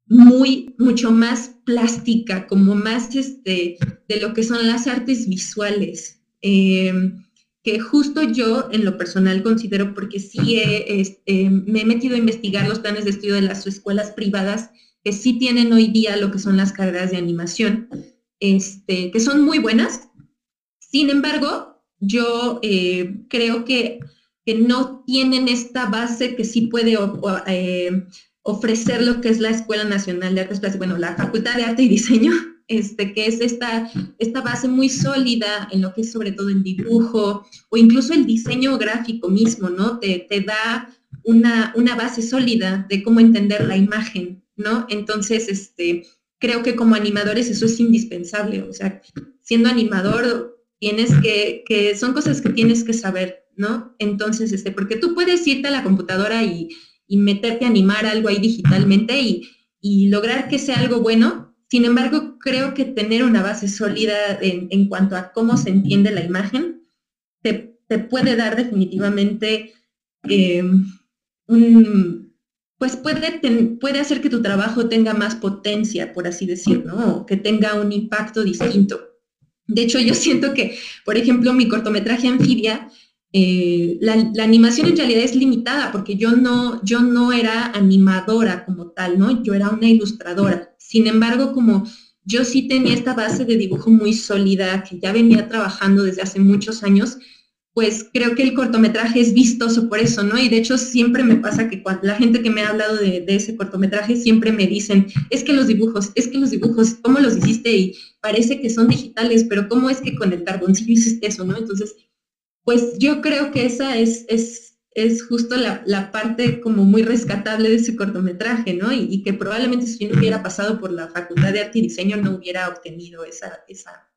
muy, mucho más plástica, como más este, de lo que son las artes visuales. Eh, que justo yo en lo personal considero, porque sí este, me he metido a investigar los planes de estudio de las escuelas privadas que sí tienen hoy día lo que son las carreras de animación, este, que son muy buenas. Sin embargo, yo eh, creo que, que, no tienen esta base que sí puede eh, ofrecer lo que es la Escuela Nacional de Artes Plásticas, bueno, la Facultad de Arte y Diseño, este, que es esta, esta base muy sólida en lo que es sobre todo el dibujo o incluso el diseño gráfico mismo, ¿no? Te, te da una, una base sólida de cómo entender la imagen ¿no? Entonces, este, creo que como animadores eso es indispensable, o sea, siendo animador tienes que, que son cosas que tienes que saber, ¿no? Entonces, este, porque tú puedes irte a la computadora y, meterte a animar algo ahí digitalmente y, lograr que sea algo bueno. Sin embargo, creo que tener una base sólida en, cuanto a cómo se entiende la imagen te, puede dar definitivamente eh, un, pues puede, puede hacer que tu trabajo tenga más potencia, por así decirlo, ¿no? que tenga un impacto distinto. De hecho, yo siento que, por ejemplo, mi cortometraje Anfibia, eh, la, animación en realidad es limitada porque yo no, yo no era animadora como tal, ¿no? Yo era una ilustradora. Sin embargo, como yo sí tenía esta base de dibujo muy sólida que ya venía trabajando desde hace muchos años, pues creo que el cortometraje es vistoso por eso, ¿no? Y de hecho siempre me pasa que cuando la gente que me ha hablado de, ese cortometraje siempre me dicen, es que los dibujos, es que los dibujos, ¿cómo los hiciste? Y parece que son digitales, pero ¿cómo es que con el carboncillo hiciste eso, ¿no? Entonces, pues yo creo que esa es, es, es justo la, parte como muy rescatable de ese cortometraje, ¿no? Y, que probablemente si no hubiera pasado por la Facultad de Arte y Diseño no hubiera obtenido esa, esa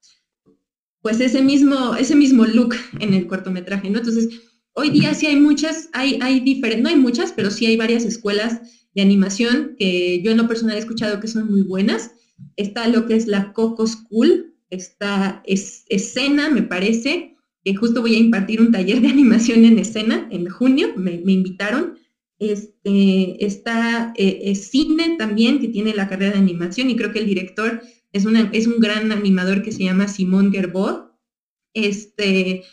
pues ese mismo, ese mismo look en el cortometraje, ¿no? Entonces, hoy día sí hay muchas, hay, hay diferentes, no hay muchas, pero sí hay varias escuelas de animación que yo en lo personal he escuchado que son muy buenas. Está lo que es la Coco School, está es, escena, me parece, que justo voy a impartir un taller de animación en escena en junio, me, invitaron. Este, está eh, cine también, que tiene la carrera de animación, y creo que el director es, es un gran animador que se llama Simón Gerbot. Este,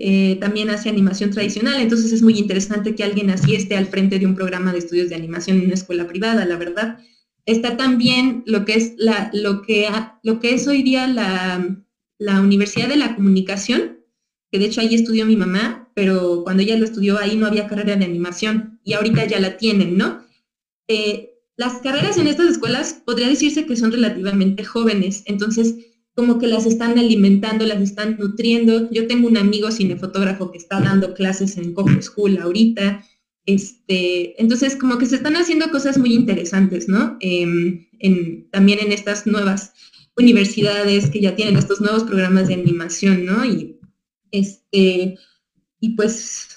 eh, también hace animación tradicional, entonces es muy interesante que alguien así esté al frente de un programa de estudios de animación en una escuela privada, la verdad. Está también lo que es, lo que, lo que es hoy día la, la Universidad de la Comunicación, que de hecho ahí estudió mi mamá, pero cuando ella lo estudió ahí no había carrera de animación y ahorita ya la tienen, ¿no? Eh, las carreras en estas escuelas podría decirse que son relativamente jóvenes, entonces como que las están alimentando, las están nutriendo. Yo tengo un amigo cinefotógrafo que está dando clases en Coffee School ahorita. Este, entonces, como que se están haciendo cosas muy interesantes, ¿no? Em, también en estas nuevas universidades que ya tienen estos nuevos programas de animación, ¿no? Y, este, y pues,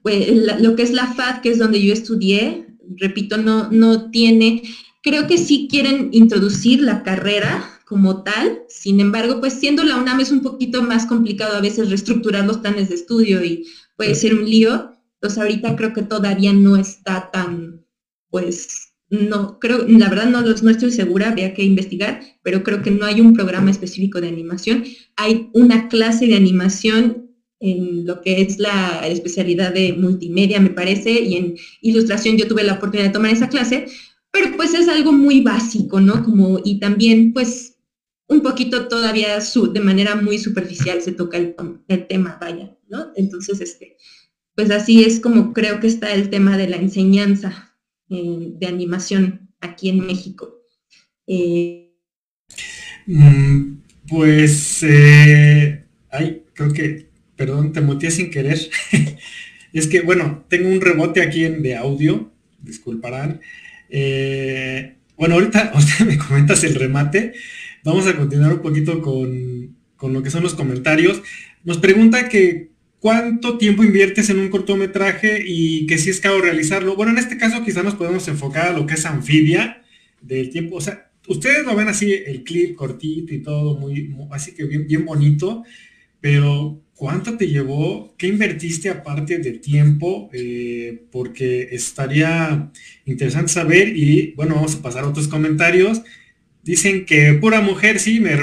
pues lo que es la FAD, que es donde yo estudié, repito, no, no tiene, creo que sí quieren introducir la carrera como tal, sin embargo, pues siendo la UNAM es un poquito más complicado a veces reestructurar los planes de estudio y puede ser un lío, entonces ahorita creo que todavía no está tan, pues, no, creo, la verdad no, no estoy segura, habría que investigar, pero creo que no hay un programa específico de animación. Hay una clase de animación en lo que es la especialidad de multimedia, me parece, y en ilustración yo tuve la oportunidad de tomar esa clase, pero pues es algo muy básico, ¿no? Como, y también pues un poquito todavía su, de manera muy superficial se toca el, tema, vaya, ¿no? Entonces, este, pues así es como creo que está el tema de la enseñanza eh, de animación aquí en México. Eh, mm, pues, eh, ay, creo que, perdón, te muteé sin querer. es que, bueno, tengo un rebote aquí en, de audio, disculparán. bueno, ahorita me comentas el remate. Vamos a continuar un poquito con, lo que son los comentarios. Nos pregunta que cuánto tiempo inviertes en un cortometraje y que si es caro realizarlo. Bueno, en este caso quizás nos podemos enfocar a lo que es anfibia del tiempo. O sea, ustedes lo ven así, el clip cortito y todo, muy, así que bien, bien bonito, pero ¿cuánto te llevó? ¿Qué invertiste aparte de tiempo? Eh, porque estaría interesante saber y bueno, vamos a pasar a otros comentarios. Dicen que pura mujer, sí, me,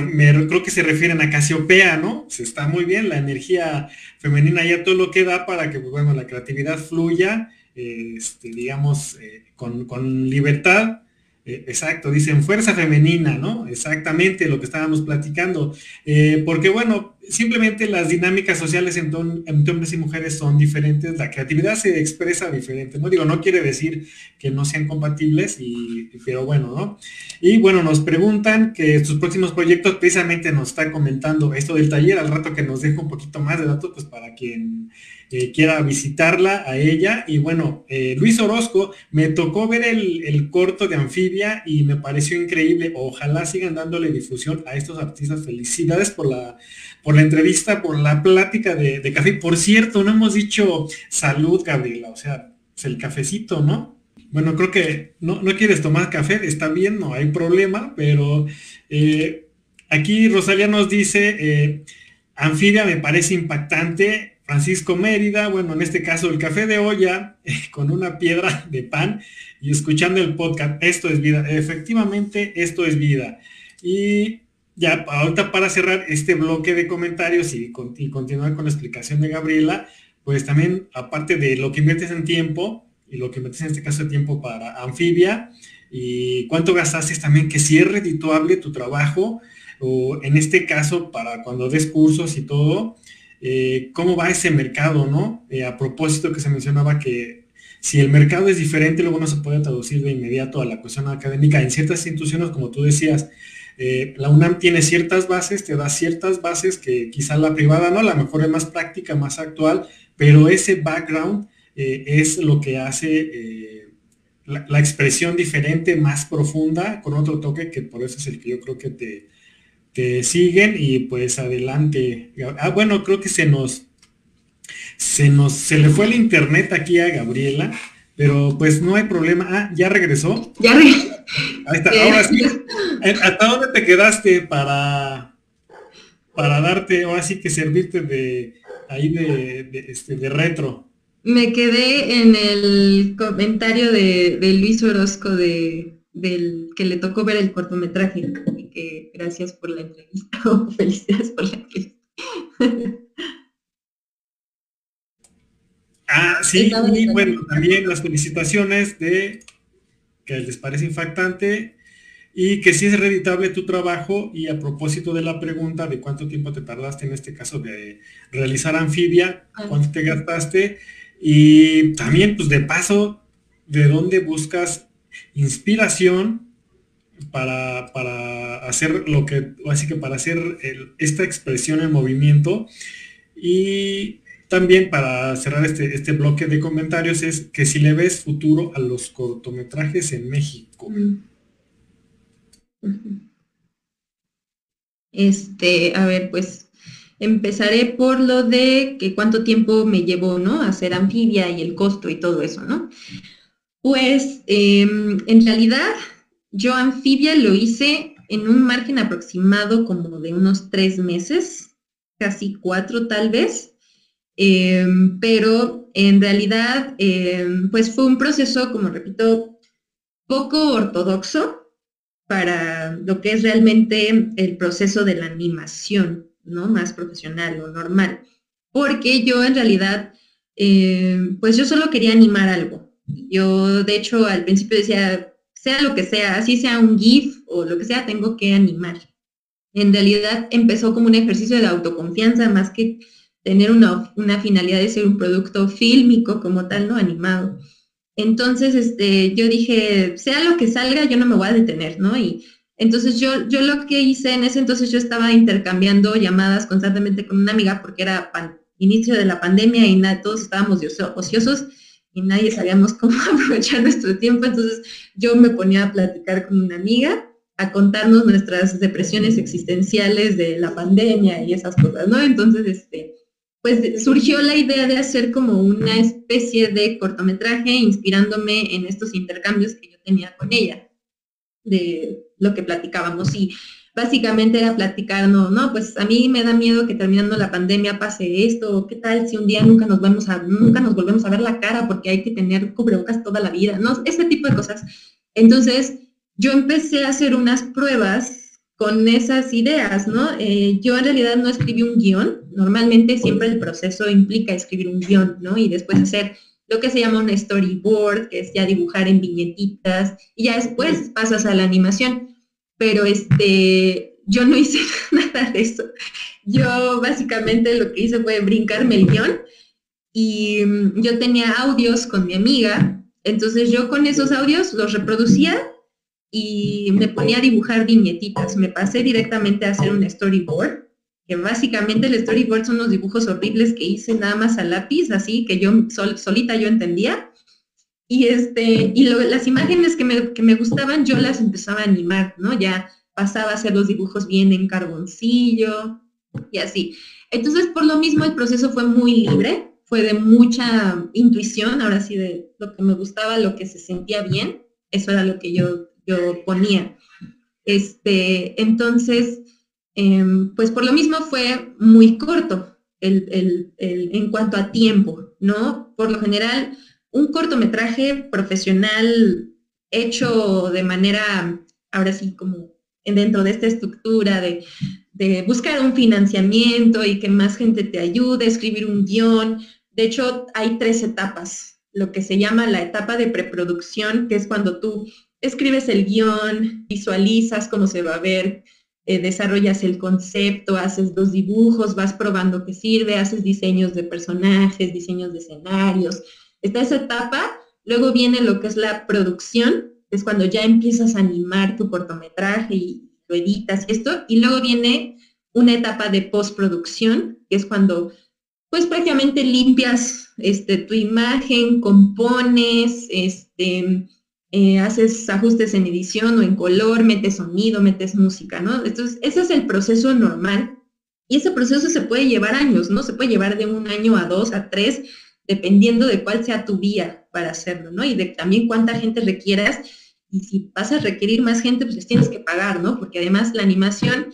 creo que se refieren a Casiopea, ¿no? Se está muy bien, la energía femenina ya todo lo que da para que, pues, bueno, la creatividad fluya, este, digamos, eh, con, con, libertad eh, exacto, dicen fuerza femenina, ¿no? Exactamente lo que estábamos platicando. Eh, porque bueno, simplemente las dinámicas sociales entre, hombres y mujeres son diferentes, la creatividad se expresa diferente, ¿no? Digo, no quiere decir que no sean compatibles, y, pero bueno, ¿no? Y bueno, nos preguntan que sus próximos proyectos precisamente nos está comentando esto del taller, al rato que nos deja un poquito más de datos, pues para quien quiera visitarla a ella. Y bueno, eh, Luis Orozco, me tocó ver el, corto de Anfibia y me pareció increíble. Ojalá sigan dándole difusión a estos artistas. Felicidades por la, por la entrevista, por la plática de, café. Por cierto, no hemos dicho salud, Gabriela, o sea, es el cafecito, ¿no? Bueno, creo que no, no quieres tomar café, está bien, no hay problema, pero eh, aquí Rosalia nos dice, eh, Anfibia me parece impactante, Francisco Mérida, bueno, en este caso el café de olla con una piedra de pan y escuchando el podcast, esto es vida, efectivamente esto es vida. Y ya ahorita para cerrar este bloque de comentarios y, continuar con la explicación de Gabriela, pues también aparte de lo que inviertes en tiempo y lo que inviertes en este caso de tiempo para anfibia y cuánto gastaste también que si es redituable tu trabajo o en este caso para cuando des cursos y todo, eh, cómo va ese mercado, ¿no? Eh, a propósito que se mencionaba que si el mercado es diferente, luego no se puede traducir de inmediato a la cuestión académica. En ciertas instituciones, como tú decías, eh, la UNAM tiene ciertas bases, te da ciertas bases que quizá la privada no, a lo mejor es más práctica, más actual, pero ese background es lo que hace la, la, expresión diferente, más profunda, con otro toque, que por eso es el que yo creo que te, te siguen y pues adelante. Ah, bueno, creo que se nos, se nos, se le fue el internet aquí a Gabriela, pero pues no hay problema. Ah, ya regresó. Ya regresó. Ahí está, ahora sí. ¿Hasta dónde te quedaste para, para darte, ahora sí que servirte de ahí de, este, de retro? Me quedé en el comentario de, de Luis Orozco de del que le tocó ver el cortometraje que gracias por la entrevista o felicidades por la entrevista. Ah, sí, y bueno, también las felicitaciones de que les parece impactante y que sí es reeditable tu trabajo y a propósito de la pregunta de cuánto tiempo te tardaste en este caso de realizar anfibia, ah. cuánto te gastaste y también pues de paso de dónde buscas inspiración para, hacer lo que, así que para hacer esta expresión en movimiento. Y también para cerrar este, este bloque de comentarios es que si le ves futuro a los cortometrajes en México. Este, a ver, pues empezaré por lo de que cuánto tiempo me llevó, ¿no? Hacer anfibia y el costo y todo eso, ¿no? Pues em, en realidad yo anfibia lo hice en un margen aproximado como de unos tres meses, casi cuatro tal vez, em, pero en realidad em, pues fue un proceso, como repito, poco ortodoxo para lo que es realmente el proceso de la animación, ¿no? Más profesional o normal. Porque yo en realidad, eh, pues yo solo quería animar algo. Yo, de hecho, al principio decía, sea lo que sea, así sea un GIF o lo que sea, tengo que animar. En realidad empezó como un ejercicio de autoconfianza más que tener una, una finalidad de ser un producto fílmico como tal, ¿no? Animado. Entonces, este, yo dije, sea lo que salga, yo no me voy a detener, ¿no? Y entonces yo, yo lo que hice en ese entonces, yo estaba intercambiando llamadas constantemente con una amiga porque era inicio de la pandemia y nada, todos estábamos ociosos y nadie sabíamos cómo aprovechar nuestro tiempo. Entonces yo me ponía a platicar con una amiga, a contarnos nuestras depresiones existenciales de la pandemia y esas cosas, ¿no? Entonces, este, pues surgió la idea de hacer como una especie de cortometraje inspirándome en estos intercambios que yo tenía con ella, de lo que platicábamos. Y básicamente era platicar, no, no, pues a mí me da miedo que terminando la pandemia pase esto, qué tal si un día nunca nos vemos a, nunca nos volvemos a ver la cara porque hay que tener cubrebocas toda la vida, ¿no? Ese tipo de cosas. Entonces, yo empecé a hacer unas pruebas con esas ideas, ¿no? Eh, yo en realidad no escribí un guion, normalmente siempre el proceso implica escribir un guion, ¿no? Y después hacer lo que se llama un storyboard, que es ya dibujar en viñetitas, y ya después pasas a la animación. Pero este, yo no hice nada de eso. Yo básicamente lo que hice fue brincarme el guion y mm, yo tenía audios con mi amiga, entonces yo con esos audios los reproducía y me ponía a dibujar viñetitas. Me pasé directamente a hacer un storyboard, que básicamente el storyboard son unos dibujos horribles que hice nada más a lápiz, así que yo solita yo entendía. Y, este, y las imágenes que me, que me gustaban yo las empezaba a animar, ¿no? Ya pasaba a hacer los dibujos bien en carboncillo y así. Entonces, por lo mismo, el proceso fue muy libre, fue de mucha intuición, ahora sí, de lo que me gustaba, lo que se sentía bien, eso era lo que yo yo ponía. Este, entonces, em, pues por lo mismo fue muy corto el, en cuanto a tiempo, ¿no? Por lo general, un cortometraje profesional hecho de manera, ahora sí, como dentro de esta estructura de, de buscar un financiamiento y que más gente te ayude, escribir un guion. De hecho, hay tres etapas. Lo que se llama la etapa de preproducción, que es cuando tú escribes el guion, visualizas cómo se va a ver, eh, desarrollas el concepto, haces dos dibujos, vas probando qué sirve, haces diseños de personajes, diseños de escenarios. Está esa etapa, luego viene lo que es la producción, es cuando ya empiezas a animar tu cortometraje y lo editas y esto, y luego viene una etapa de postproducción, que es cuando pues prácticamente limpias este, tu imagen, compones, este, eh, haces ajustes en edición o en color, metes sonido, metes música, ¿no? Entonces, ese es el proceso normal y ese proceso se puede llevar años, ¿no? Se puede llevar de un año a dos, a tres, dependiendo de cuál sea tu vía para hacerlo, ¿no? Y de también cuánta gente requieras y si vas a requerir más gente, pues les tienes que pagar, ¿no? Porque además la animación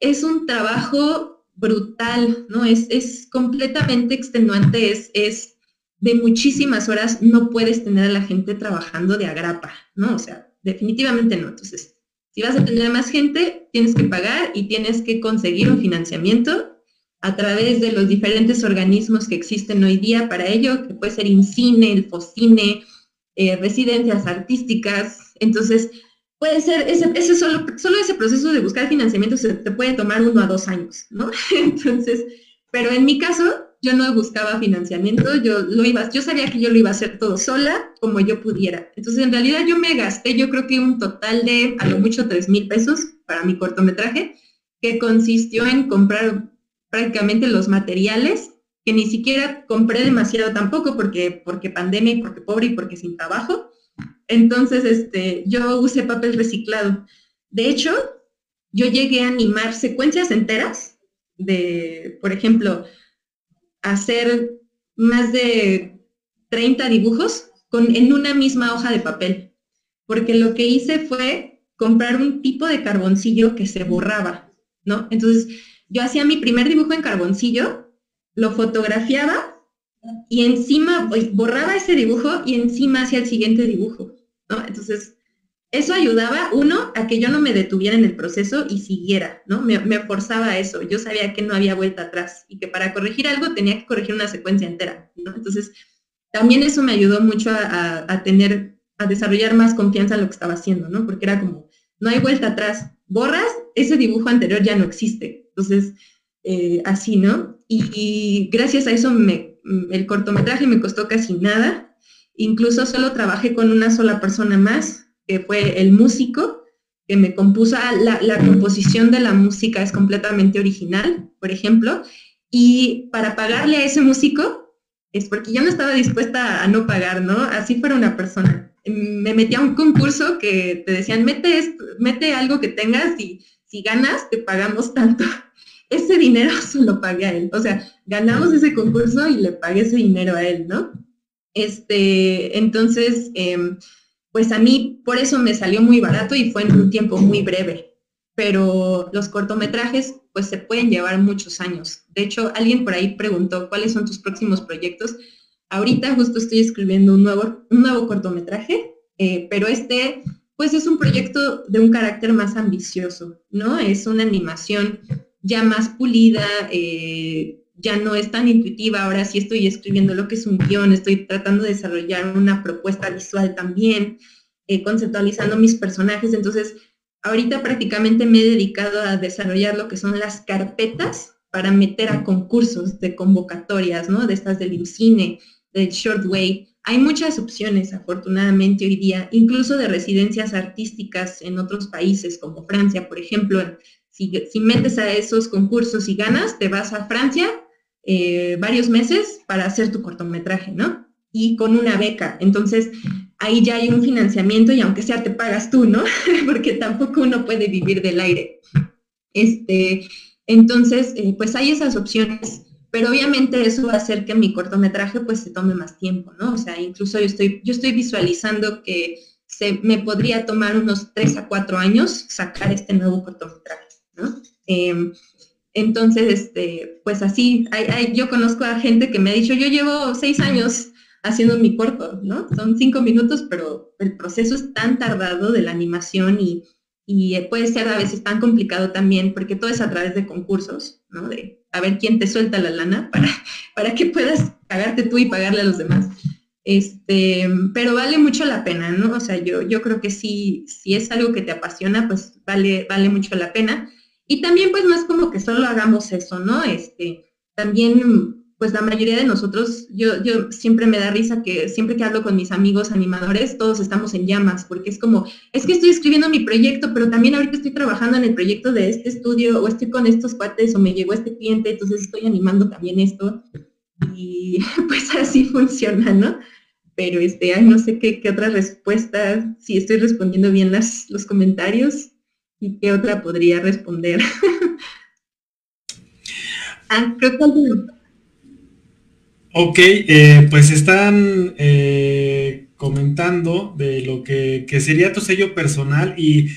es un trabajo brutal, ¿no? Es, es completamente extenuante, es, es de muchísimas horas no puedes tener a la gente trabajando de agrapa, ¿no? O sea, definitivamente no. Entonces, si vas a tener más gente, tienes que pagar y tienes que conseguir un financiamiento a través de los diferentes organismos que existen hoy día para ello, que puede ser INCINE, el FOCINE, eh, residencias artísticas. Entonces, puede ser, ese, ese solo, solo ese proceso de buscar financiamiento se te puede tomar uno a dos años, ¿no? Entonces, pero en mi caso, yo no buscaba financiamiento, yo lo iba, yo sabía que yo lo iba a hacer todo sola, como yo pudiera. Entonces, en realidad yo me gasté, yo creo que un total de a lo mucho 3 mil pesos para mi cortometraje, que consistió en comprar prácticamente los materiales, que ni siquiera compré demasiado tampoco, porque, porque pandemia y porque pobre y porque sin trabajo. Entonces, este, yo usé papel reciclado. De hecho, yo llegué a animar secuencias enteras de, por ejemplo, hacer más de 30 dibujos con, en una misma hoja de papel, porque lo que hice fue comprar un tipo de carboncillo que se borraba, ¿no? Entonces, yo hacía mi primer dibujo en carboncillo, lo fotografiaba y encima borraba ese dibujo y encima hacía el siguiente dibujo. Entonces, eso ayudaba, uno, a que yo no me detuviera en el proceso y siguiera, ¿no? Me, forzaba a eso. Yo sabía que no había vuelta atrás y que para corregir algo tenía que corregir una secuencia entera. Entonces, también eso me ayudó mucho a, tener, a desarrollar más confianza en lo que estaba haciendo, ¿no? Porque era como, no hay vuelta atrás. Borras, ese dibujo anterior ya no existe. Entonces, eh, así, ¿no? Y, gracias a eso el cortometraje me costó casi nada. Incluso solo trabajé con una sola persona más, que fue el músico que me compuso, ah, la, composición de la música es completamente original, por ejemplo, y para pagarle a ese músico, es porque yo no estaba dispuesta a no pagar, ¿no? Así fuera una persona. Me metí a un concurso que te decían, mete, mete algo que tengas y si ganas, te pagamos tanto. Ese dinero se lo pagué a él. O sea, ganamos ese concurso y le pagué ese dinero a él, ¿no? Este, entonces, em, pues a mí por eso me salió muy barato y fue en un tiempo muy breve. Pero los cortometrajes pues se pueden llevar muchos años. De hecho, alguien por ahí preguntó cuáles son tus próximos proyectos. Ahorita justo estoy escribiendo un nuevo, un nuevo cortometraje, eh, pero este pues es un proyecto de un carácter más ambicioso, ¿no? Es una animación ya más pulida, eh, ya no es tan intuitiva, ahora sí estoy escribiendo lo que es un guion, estoy tratando de desarrollar una propuesta visual también, eh, conceptualizando mis personajes, entonces ahorita prácticamente me he dedicado a desarrollar lo que son las carpetas para meter a concursos de convocatorias, ¿no? De estas del IMCINE, del Shortway. Hay muchas opciones, afortunadamente, hoy día, incluso de residencias artísticas en otros países, como Francia, por ejemplo. Si, metes a esos concursos y ganas, te vas a Francia eh, varios meses para hacer tu cortometraje, ¿no? Y con una beca. Entonces, ahí ya hay un financiamiento y aunque sea te pagas tú, ¿no? Porque tampoco uno puede vivir del aire. Este, entonces, eh, pues hay esas opciones, pero obviamente eso va a hacer que mi cortometraje pues se tome más tiempo, ¿no? O sea, incluso yo estoy, yo estoy visualizando que se, me podría tomar unos tres a cuatro años sacar este nuevo cortometraje, Em, entonces, este, pues así, yo conozco a gente que me ha dicho, yo llevo seis años haciendo mi corto, ¿no? Son cinco minutos, pero el proceso es tan tardado de la animación y, puede ser a veces tan complicado también, porque todo es a través de concursos, ¿no? De a ver quién te suelta la lana para, para que puedas pagarte tú y pagarle a los demás. Este, pero vale mucho la pena, ¿no? O sea, yo, yo creo que sí, si es algo que te apasiona, pues vale, vale mucho la pena. Y también pues no es como que solo hagamos eso, ¿no? Este, también pues la mayoría de nosotros, yo, yo siempre me da risa que siempre que hablo con mis amigos animadores, todos estamos en llamas, porque es como, es que estoy escribiendo mi proyecto, pero también ahorita estoy trabajando en el proyecto de este estudio, o estoy con estos cuates, o me llegó este cliente, entonces estoy animando también esto. Y pues así funciona, ¿no? Pero este, no sé qué, qué otra respuesta, si estoy respondiendo bien las, los comentarios. ¿Y qué otra podría responder? ah, que Ok, eh, pues están eh, comentando de lo que, sería tu sello personal y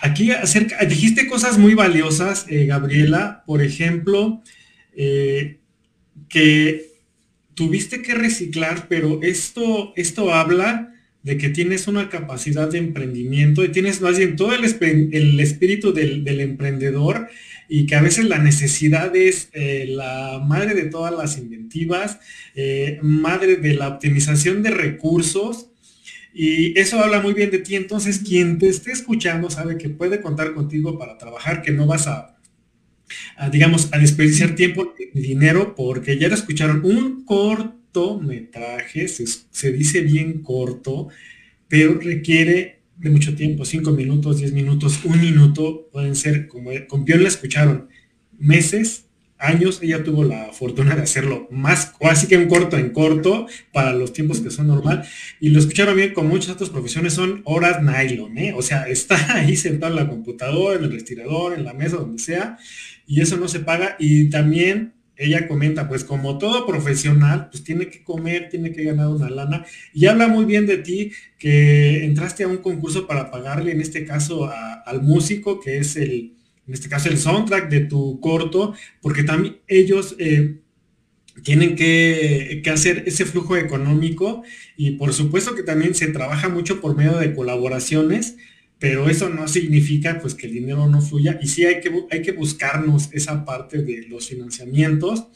aquí acerca, dijiste cosas muy valiosas, eh, Gabriela, por ejemplo, que tuviste que reciclar, pero esto, esto habla de que tienes una capacidad de emprendimiento y tienes más bien todo el, espíritu del, emprendedor y que a veces la necesidad es eh, la madre de todas las inventivas, eh, madre de la optimización de recursos. Y eso habla muy bien de ti. Entonces, quien te esté escuchando sabe que puede contar contigo para trabajar, que no vas a, digamos, a desperdiciar tiempo y dinero, porque ya te escucharon un corto cortometraje, se, dice bien corto, pero requiere de mucho tiempo, cinco minutos, diez minutos, un minuto, pueden ser, como con Pion la escucharon, meses, años, ella tuvo la fortuna de hacerlo más, así que un corto en corto, para los tiempos que son normal, y lo escucharon bien con muchas otras profesiones, son horas nylon, ¿eh? o sea, está ahí sentado en la computadora, en el respirador, en la mesa, donde sea, y eso no se paga, y también ella comenta, pues como todo profesional, pues tiene que comer, tiene que ganar una lana. Y habla muy bien de ti que entraste a un concurso para pagarle, en este caso, al músico, que es el, en este caso, el soundtrack de tu corto, porque también ellos, eh, tienen que, hacer ese flujo económico y por supuesto que también se trabaja mucho por medio de colaboraciones, pero eso no significa pues que el dinero no fluya y sí hay que, hay que buscarnos esa parte de los financiamientos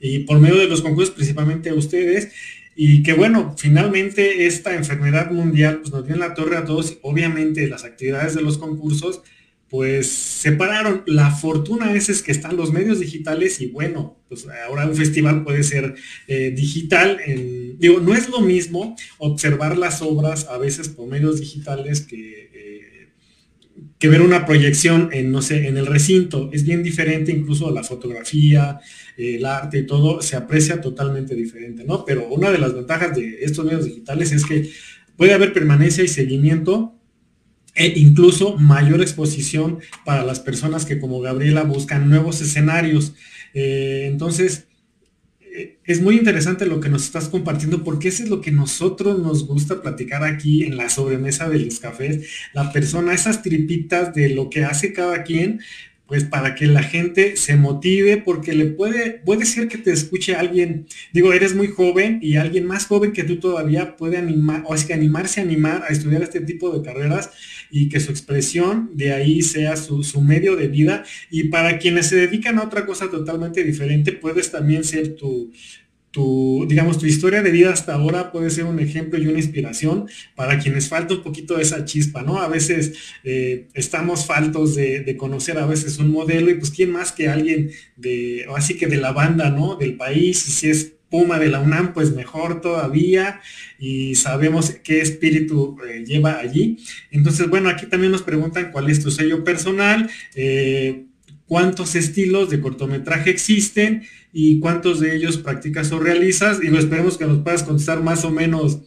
y por medio de los concursos principalmente a ustedes y que bueno, finalmente esta enfermedad mundial pues nos dio en la torre a todos, obviamente las actividades de los concursos pues separaron. La fortuna es, es que están los medios digitales y bueno, pues ahora un festival puede ser eh, digital. digo, no es lo mismo observar las obras a veces por medios digitales que, que ver una proyección en, no sé, en el recinto. Es bien diferente, incluso la fotografía, el arte y todo se aprecia totalmente diferente, ¿no? Pero una de las ventajas de estos medios digitales es que puede haber permanencia y seguimiento e incluso mayor exposición para las personas que como Gabriela buscan nuevos escenarios. Eh, entonces, es muy interesante lo que nos estás compartiendo porque eso es lo que nosotros nos gusta platicar aquí en la sobremesa de los cafés. La persona, esas tripitas de lo que hace cada quien, pues para que la gente se motive, porque le puede, puede ser que te escuche alguien, digo, eres muy joven y alguien más joven que tú todavía puede animar, o es que animarse a animar a estudiar este tipo de carreras y que su expresión de ahí sea su, su medio de vida. Y para quienes se dedican a otra cosa totalmente diferente, puedes también ser tu, tu, digamos, tu historia de vida hasta ahora puede ser un ejemplo y una inspiración para quienes falta un poquito de esa chispa, ¿no? A veces eh, estamos faltos de, conocer a veces un modelo y pues quién más que alguien de, así que de la banda, ¿no? Del país, y si es Puma de la UNAM, pues mejor todavía y sabemos qué espíritu eh, lleva allí. Entonces, bueno, aquí también nos preguntan cuál es tu sello personal. Eh, cuántos estilos de cortometraje existen y cuántos de ellos practicas o realizas. Y esperemos que nos puedas contestar más o menos.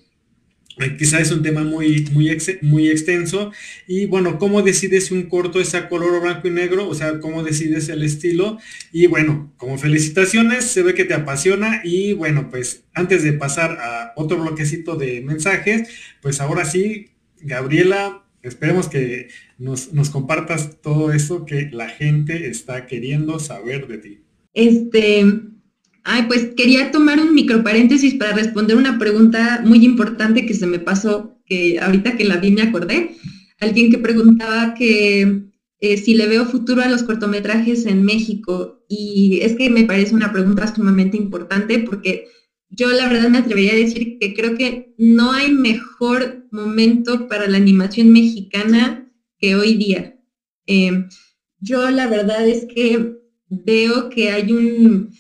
Eh, quizá es un tema muy, muy, extenso. Y bueno, ¿cómo decides si un corto es a color o blanco y negro? O sea, ¿cómo decides el estilo? Y bueno, como felicitaciones, se ve que te apasiona. Y bueno, pues antes de pasar a otro bloquecito de mensajes, pues ahora sí, Gabriela, Esperemos que nos, compartas todo eso que la gente está queriendo saber de ti. Este, ay, pues quería tomar un micro paréntesis para responder una pregunta muy importante que se me pasó, que ahorita que la vi me acordé. Alguien que preguntaba que eh, si le veo futuro a los cortometrajes en México. Y es que me parece una pregunta sumamente importante porque yo la verdad me atrevería a decir que creo que no hay mejor momento para la animación mexicana que hoy día. Em, yo la verdad es que veo que hay un,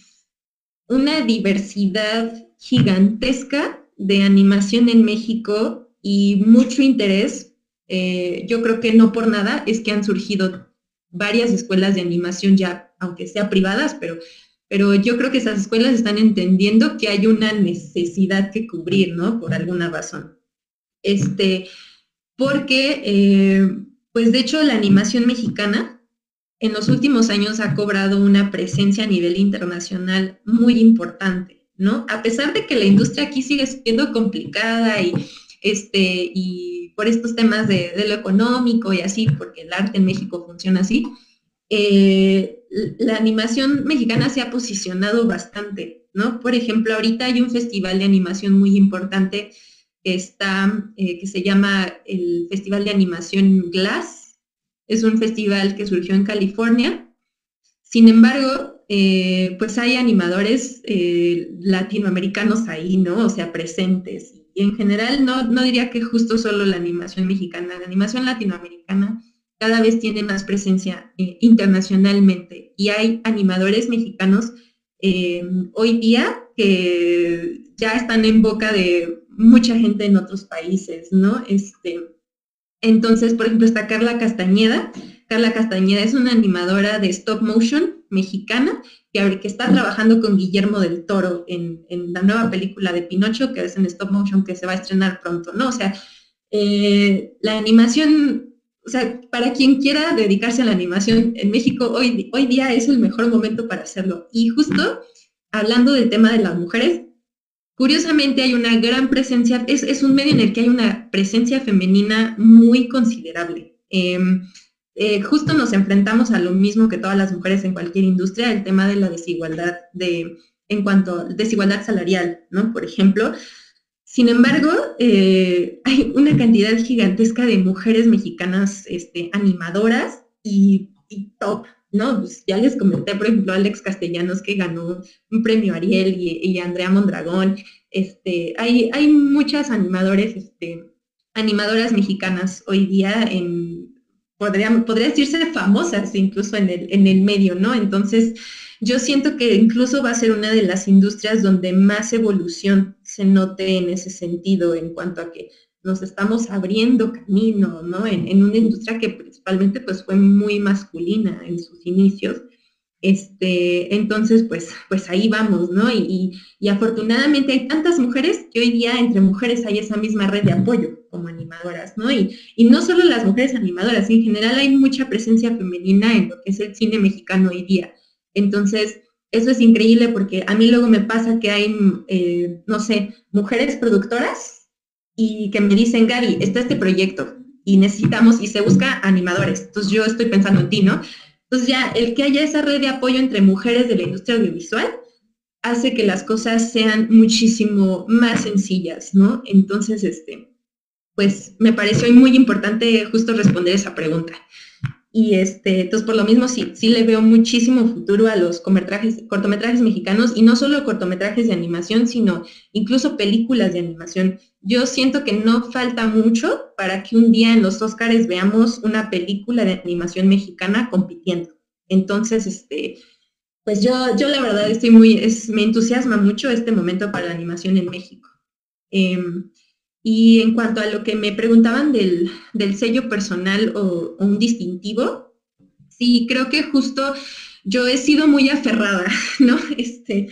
una diversidad gigantesca de animación en México y mucho interés. Eh, yo creo que no por nada es que han surgido varias escuelas de animación ya, aunque sea privadas, pero pero yo creo que esas escuelas están entendiendo que hay una necesidad que cubrir, ¿no? Por alguna razón. Este, porque, eh, pues de hecho, la animación mexicana en los últimos años ha cobrado una presencia a nivel internacional muy importante, ¿no? A pesar de que la industria aquí sigue siendo complicada y, este, y por estos temas de, lo económico y así, porque el arte en México funciona así, eh, la animación mexicana se ha posicionado bastante, ¿no? Por ejemplo, ahorita hay un festival de animación muy importante que está, eh, que se llama el Festival de Animación Glass. Es un festival que surgió en California. Sin embargo, eh, pues hay animadores latinoamericanos ahí, ¿no? O sea, presentes. Y en general, no, no diría que justo solo la animación mexicana, la animación latinoamericana cada vez tiene más presencia eh, internacionalmente y hay animadores mexicanos eh, hoy día que ya están en boca de mucha gente en otros países, ¿no? Este, entonces, por ejemplo, está Carla Castañeda. Carla Castañeda es una animadora de stop motion mexicana que, que está trabajando con Guillermo del Toro en, la nueva película de Pinocho, que es en stop motion que se va a estrenar pronto, ¿no? O sea, eh, la animación o sea, para quien quiera dedicarse a la animación en México, hoy, hoy día es el mejor momento para hacerlo. Y justo hablando del tema de las mujeres, curiosamente hay una gran presencia, es, un medio en el que hay una presencia femenina muy considerable. Em, eh, justo nos enfrentamos a lo mismo que todas las mujeres en cualquier industria, el tema de la desigualdad de en cuanto a desigualdad salarial, ¿no? Por ejemplo. Sin embargo, eh, hay una cantidad gigantesca de mujeres mexicanas este, animadoras y, top, ¿no? Pues ya les comenté, por ejemplo, Alex Castellanos que ganó un premio Ariel y, Andrea Mondragón. Este, hay, hay muchas animadores, este, animadoras mexicanas hoy día en, podría, decirse famosas incluso en el, en el medio, ¿no? Entonces, yo siento que incluso va a ser una de las industrias donde más evolución se note en ese sentido, en cuanto a que nos estamos abriendo camino, ¿no? En, una industria que principalmente pues fue muy masculina en sus inicios. Este, entonces, pues, pues ahí vamos, ¿no? Y, afortunadamente hay tantas mujeres que hoy día entre mujeres hay esa misma red de apoyo como animadoras, ¿no? Y, y no solo las mujeres animadoras, en general hay mucha presencia femenina en lo que es el cine mexicano hoy día. Entonces, eso es increíble porque a mí luego me pasa que hay, eh, no sé, mujeres productoras y que me dicen, Gaby, está este proyecto y necesitamos, y se busca animadores. Entonces yo estoy pensando en ti, ¿no? Entonces ya el que haya esa red de apoyo entre mujeres de la industria audiovisual hace que las cosas sean muchísimo más sencillas, ¿no? Entonces, este, pues me pareció muy importante justo responder esa pregunta. Y este, entonces por lo mismo sí, sí le veo muchísimo futuro a los cortometrajes mexicanos y no solo cortometrajes de animación, sino incluso películas de animación. Yo siento que no falta mucho para que un día en los Oscars veamos una película de animación mexicana compitiendo. Entonces, este, pues yo, yo la verdad estoy muy, me entusiasma mucho este momento para la animación en México. Em, y en cuanto a lo que me preguntaban del, sello personal o, un distintivo, sí, creo que justo yo he sido muy aferrada, ¿no? Este,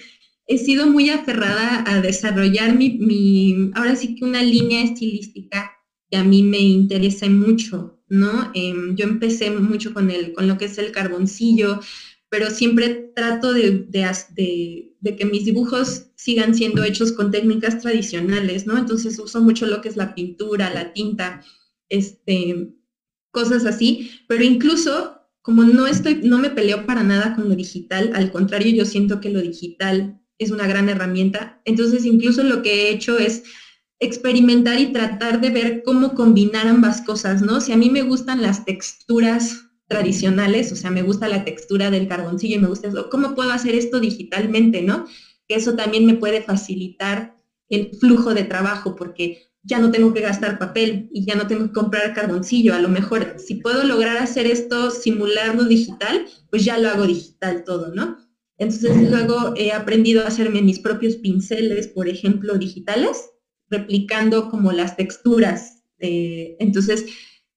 he sido muy aferrada a desarrollar mi, ahora sí que una línea estilística que a mí me interesa mucho, ¿no? Em, yo empecé mucho con, el, con lo que es el carboncillo, pero siempre trato de, que mis dibujos sigan siendo hechos con técnicas tradicionales, ¿no? Entonces uso mucho lo que es la pintura, la tinta, este, cosas así, pero incluso como no estoy, no me peleo para nada con lo digital, al contrario, yo siento que lo digital es una gran herramienta, entonces incluso lo que he hecho es experimentar y tratar de ver cómo combinar ambas cosas, ¿no? Si a mí me gustan las texturas tradicionales, o sea, me gusta la textura del carboncillo y me gusta eso. ¿Cómo puedo hacer esto digitalmente, no? Que eso también me puede facilitar el flujo de trabajo porque ya no tengo que gastar papel y ya no tengo que comprar carboncillo. A lo mejor, si puedo lograr hacer esto, simularlo digital, pues ya lo hago digital todo, ¿no? Entonces luego he aprendido a hacerme mis propios pinceles, por ejemplo, digitales, replicando como las texturas. entonces,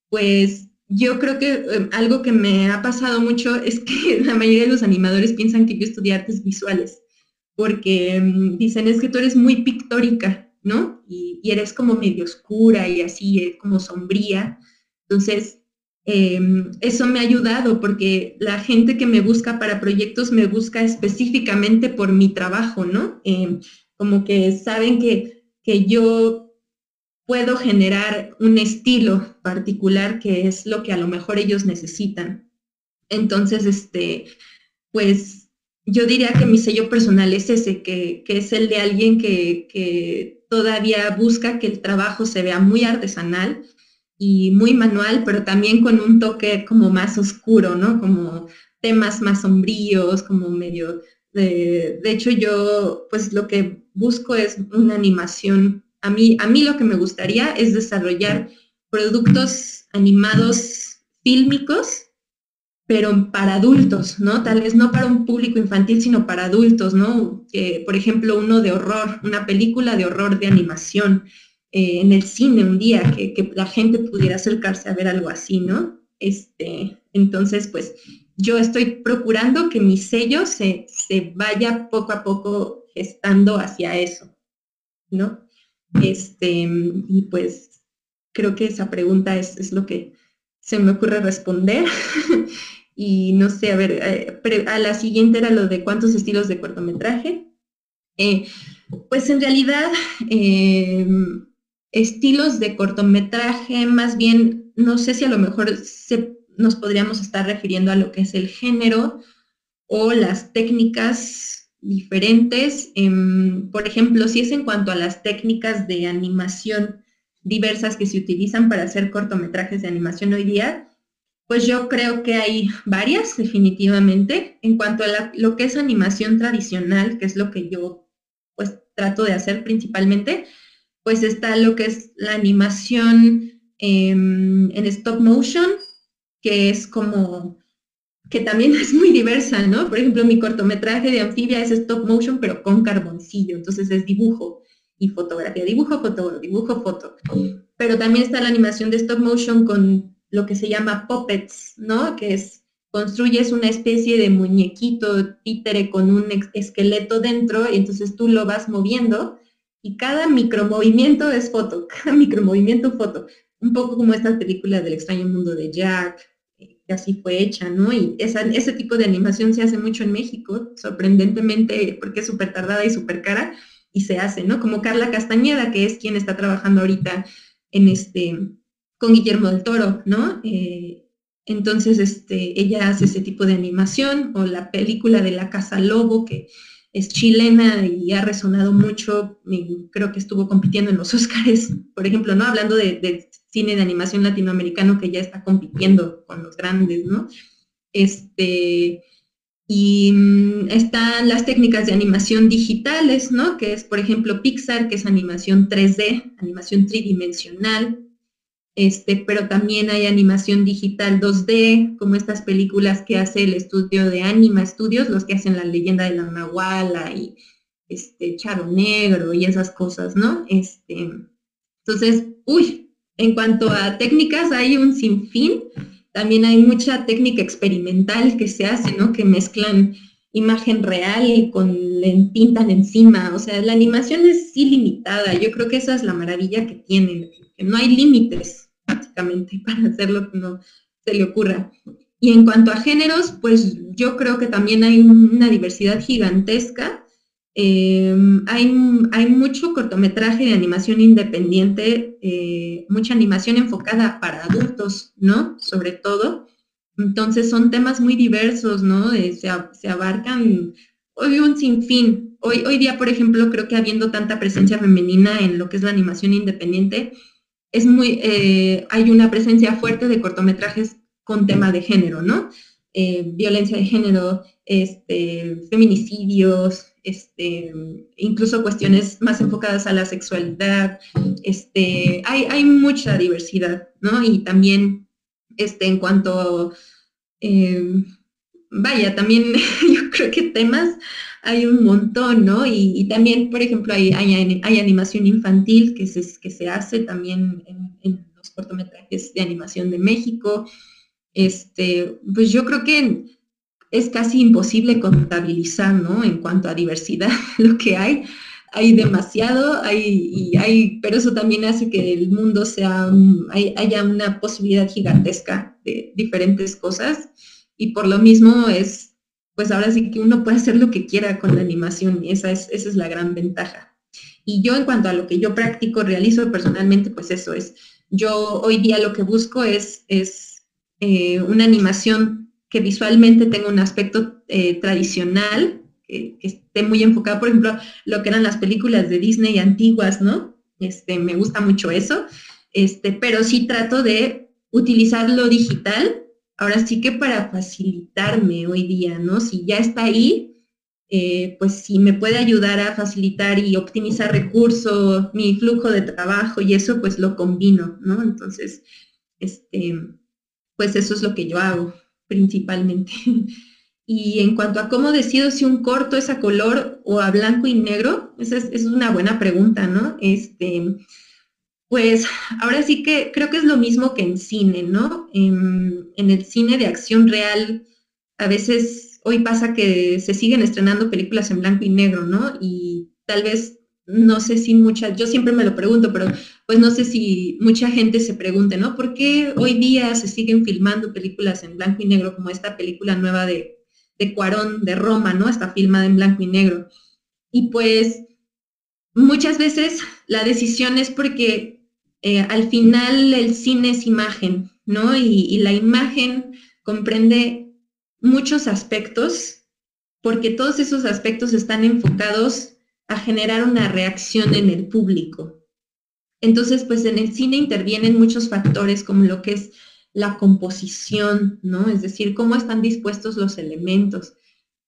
pues yo creo que eh, algo que me ha pasado mucho es que la mayoría de los animadores piensan que yo estudié artes visuales, porque mm, dicen, es que tú eres muy pictórica, ¿no? Y, eres como medio oscura y así, eh, como sombría. Entonces, em, eso me ha ayudado porque la gente que me busca para proyectos me busca específicamente por mi trabajo, ¿no? Em, como que saben que, que yo puedo generar un estilo particular que es lo que a lo mejor ellos necesitan. Entonces, este, pues yo diría que mi sello personal es ese, que, es el de alguien que, que, todavía busca que el trabajo se vea muy artesanal y muy manual, pero también con un toque como más oscuro, ¿no? Como temas más sombríos, como medio... De, de hecho, yo pues lo que busco es una animación a mí, a mí lo que me gustaría es desarrollar productos animados fílmicos, pero para adultos, ¿no? Tal vez no para un público infantil, sino para adultos, ¿no? por ejemplo, uno de horror, una película de horror de animación eh, en el cine un día, que, la gente pudiera acercarse a ver algo así, ¿no? Este, entonces, pues yo estoy procurando que mi sello se, se vaya poco a poco gestando hacia eso, ¿no? Este, y pues creo que esa pregunta es, lo que se me ocurre responder. y no sé, a ver, eh, a la siguiente era lo de cuántos estilos de cortometraje. Eh, pues en realidad, em, estilos de cortometraje, más bien, no sé si a lo mejor nos podríamos estar refiriendo a lo que es el género o las técnicas diferentes. Em, por ejemplo, si es en cuanto a las técnicas de animación diversas que se utilizan para hacer cortometrajes de animación hoy día, pues yo creo que hay varias, definitivamente. En cuanto a lo que es animación tradicional, que es lo que yo pues trato de hacer principalmente, pues está lo que es la animación em, en stop motion, que es como que también es muy diversa, ¿no? Por ejemplo, mi cortometraje de anfibia es stop motion, pero con carboncillo, entonces es dibujo y fotografía, dibujo, foto, dibujo, foto. Pero también está la animación de stop motion con lo que se llama puppets, ¿no? Que es, construyes una especie de muñequito títere con un esqueleto dentro y entonces tú lo vas moviendo y cada micromovimiento es foto, cada micromovimiento foto. Un poco como esta película del extraño mundo de Jack, así fue hecha, ¿no? Y ese tipo de animación se hace mucho en México, sorprendentemente, porque es súper tardada y súper cara, y se hace, ¿no? Como Carla Castañeda, que es quien está trabajando ahorita en este, con Guillermo del Toro, ¿no? Eh, entonces, este, ella hace ese tipo de animación, o la película de La Casa Lobo, que es chilena y ha resonado mucho, creo que estuvo compitiendo en los Oscars, por ejemplo, ¿no? Hablando de, cine de animación latinoamericano que ya está compitiendo con los grandes, ¿no? Este, y mm, están las técnicas de animación digitales, ¿no? Que es, por ejemplo, Pixar, que es animación 3D, animación tridimensional, este, pero también hay animación digital 2D, como estas películas que hace el estudio de Anima Studios, los que hacen la leyenda de la Nahuala y este Charo Negro y esas cosas, ¿no? Este, entonces, uy, en cuanto a técnicas hay un sinfín, también hay mucha técnica experimental que se hace, ¿no? Que mezclan imagen real con pintan encima, o sea, la animación es ilimitada, yo creo que esa es la maravilla que tienen, que no hay límites básicamente, para hacer lo que no se le ocurra. Y en cuanto a géneros, pues yo creo que también hay una diversidad gigantesca. Em, hay, hay, mucho cortometraje de animación independiente, eh, mucha animación enfocada para adultos, ¿no? Sobre todo. Entonces son temas muy diversos, ¿no? Eh, se, abarcan hoy un sinfín. Hoy, hoy día, por ejemplo, creo que habiendo tanta presencia femenina en lo que es la animación independiente, es muy, eh, hay una presencia fuerte de cortometrajes con tema de género, ¿no? Violencia de género, este, feminicidios, este, incluso cuestiones más enfocadas a la sexualidad. Este, hay, mucha diversidad, ¿no? Y también este, en cuanto, eh, vaya, también yo creo que temas hay un montón, ¿no? Y, también, por ejemplo, hay, animación infantil que se, hace también en, los cortometrajes de animación de México. Este, pues yo creo que es casi imposible contabilizar, ¿no? En cuanto a diversidad, lo que hay. Hay demasiado, hay, y hay, pero eso también hace que el mundo sea, haya una posibilidad gigantesca de diferentes cosas y por lo mismo es pues ahora sí que uno puede hacer lo que quiera con la animación y esa es, esa es la gran ventaja. Y yo en cuanto a lo que yo practico, realizo personalmente, pues eso es, yo hoy día lo que busco es, es eh, una animación que visualmente tenga un aspecto eh, tradicional, que, esté muy enfocado, por ejemplo, lo que eran las películas de Disney antiguas, ¿no? Este, me gusta mucho eso, este, pero sí trato de utilizar lo digital ahora sí que para facilitarme hoy día, ¿no? Si ya está ahí, eh, pues si me puede ayudar a facilitar y optimizar recursos, mi flujo de trabajo y eso, pues lo combino, ¿no? Entonces, este, pues eso es lo que yo hago principalmente. y en cuanto a cómo decido si un corto es a color o a blanco y negro, esa es, es una buena pregunta, ¿no? Este, pues ahora sí que creo que es lo mismo que en cine, ¿no? En, el cine de acción real, a veces hoy pasa que se siguen estrenando películas en blanco y negro, ¿no? Y tal vez, no sé si muchas, yo siempre me lo pregunto, pero pues no sé si mucha gente se pregunte, ¿no? ¿Por qué hoy día se siguen filmando películas en blanco y negro como esta película nueva de, de Cuarón de Roma, ¿no? Está filmada en blanco y negro. Y pues muchas veces la decisión es porque eh, al final el cine es imagen, ¿no? Y, la imagen comprende muchos aspectos porque todos esos aspectos están enfocados a generar una reacción en el público. Entonces, pues en el cine intervienen muchos factores como lo que es la composición, ¿no? Es decir, cómo están dispuestos los elementos,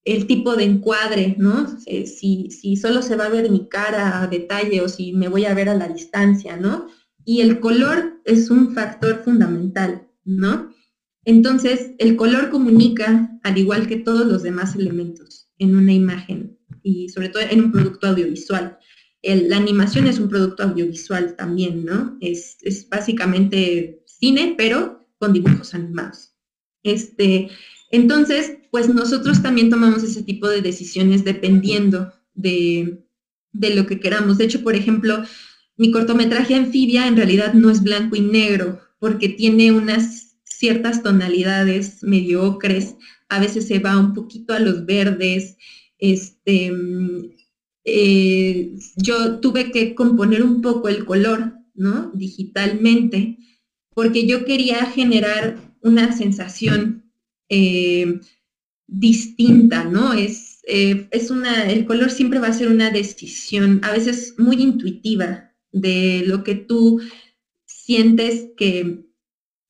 el tipo de encuadre, ¿no? Eh, si, si solo se va a ver mi cara a detalle o si me voy a ver a la distancia, ¿no? Y el color es un factor fundamental, ¿no? Entonces, el color comunica, al igual que todos los demás elementos, en una imagen y sobre todo en un producto audiovisual. La animación es un producto audiovisual también, ¿no? Es, es, básicamente cine, pero con dibujos animados. Este, entonces, pues nosotros también tomamos ese tipo de decisiones dependiendo de, de lo que queramos. De hecho, por ejemplo, mi cortometraje anfibia en realidad no es blanco y negro, porque tiene unas ciertas tonalidades mediocres, a veces se va un poquito a los verdes. Este, eh, yo tuve que componer un poco el color, ¿no? Digitalmente, porque yo quería generar una sensación eh, distinta, ¿no? Es, eh, es una, el color siempre va a ser una decisión, a veces muy intuitiva, de lo que tú sientes que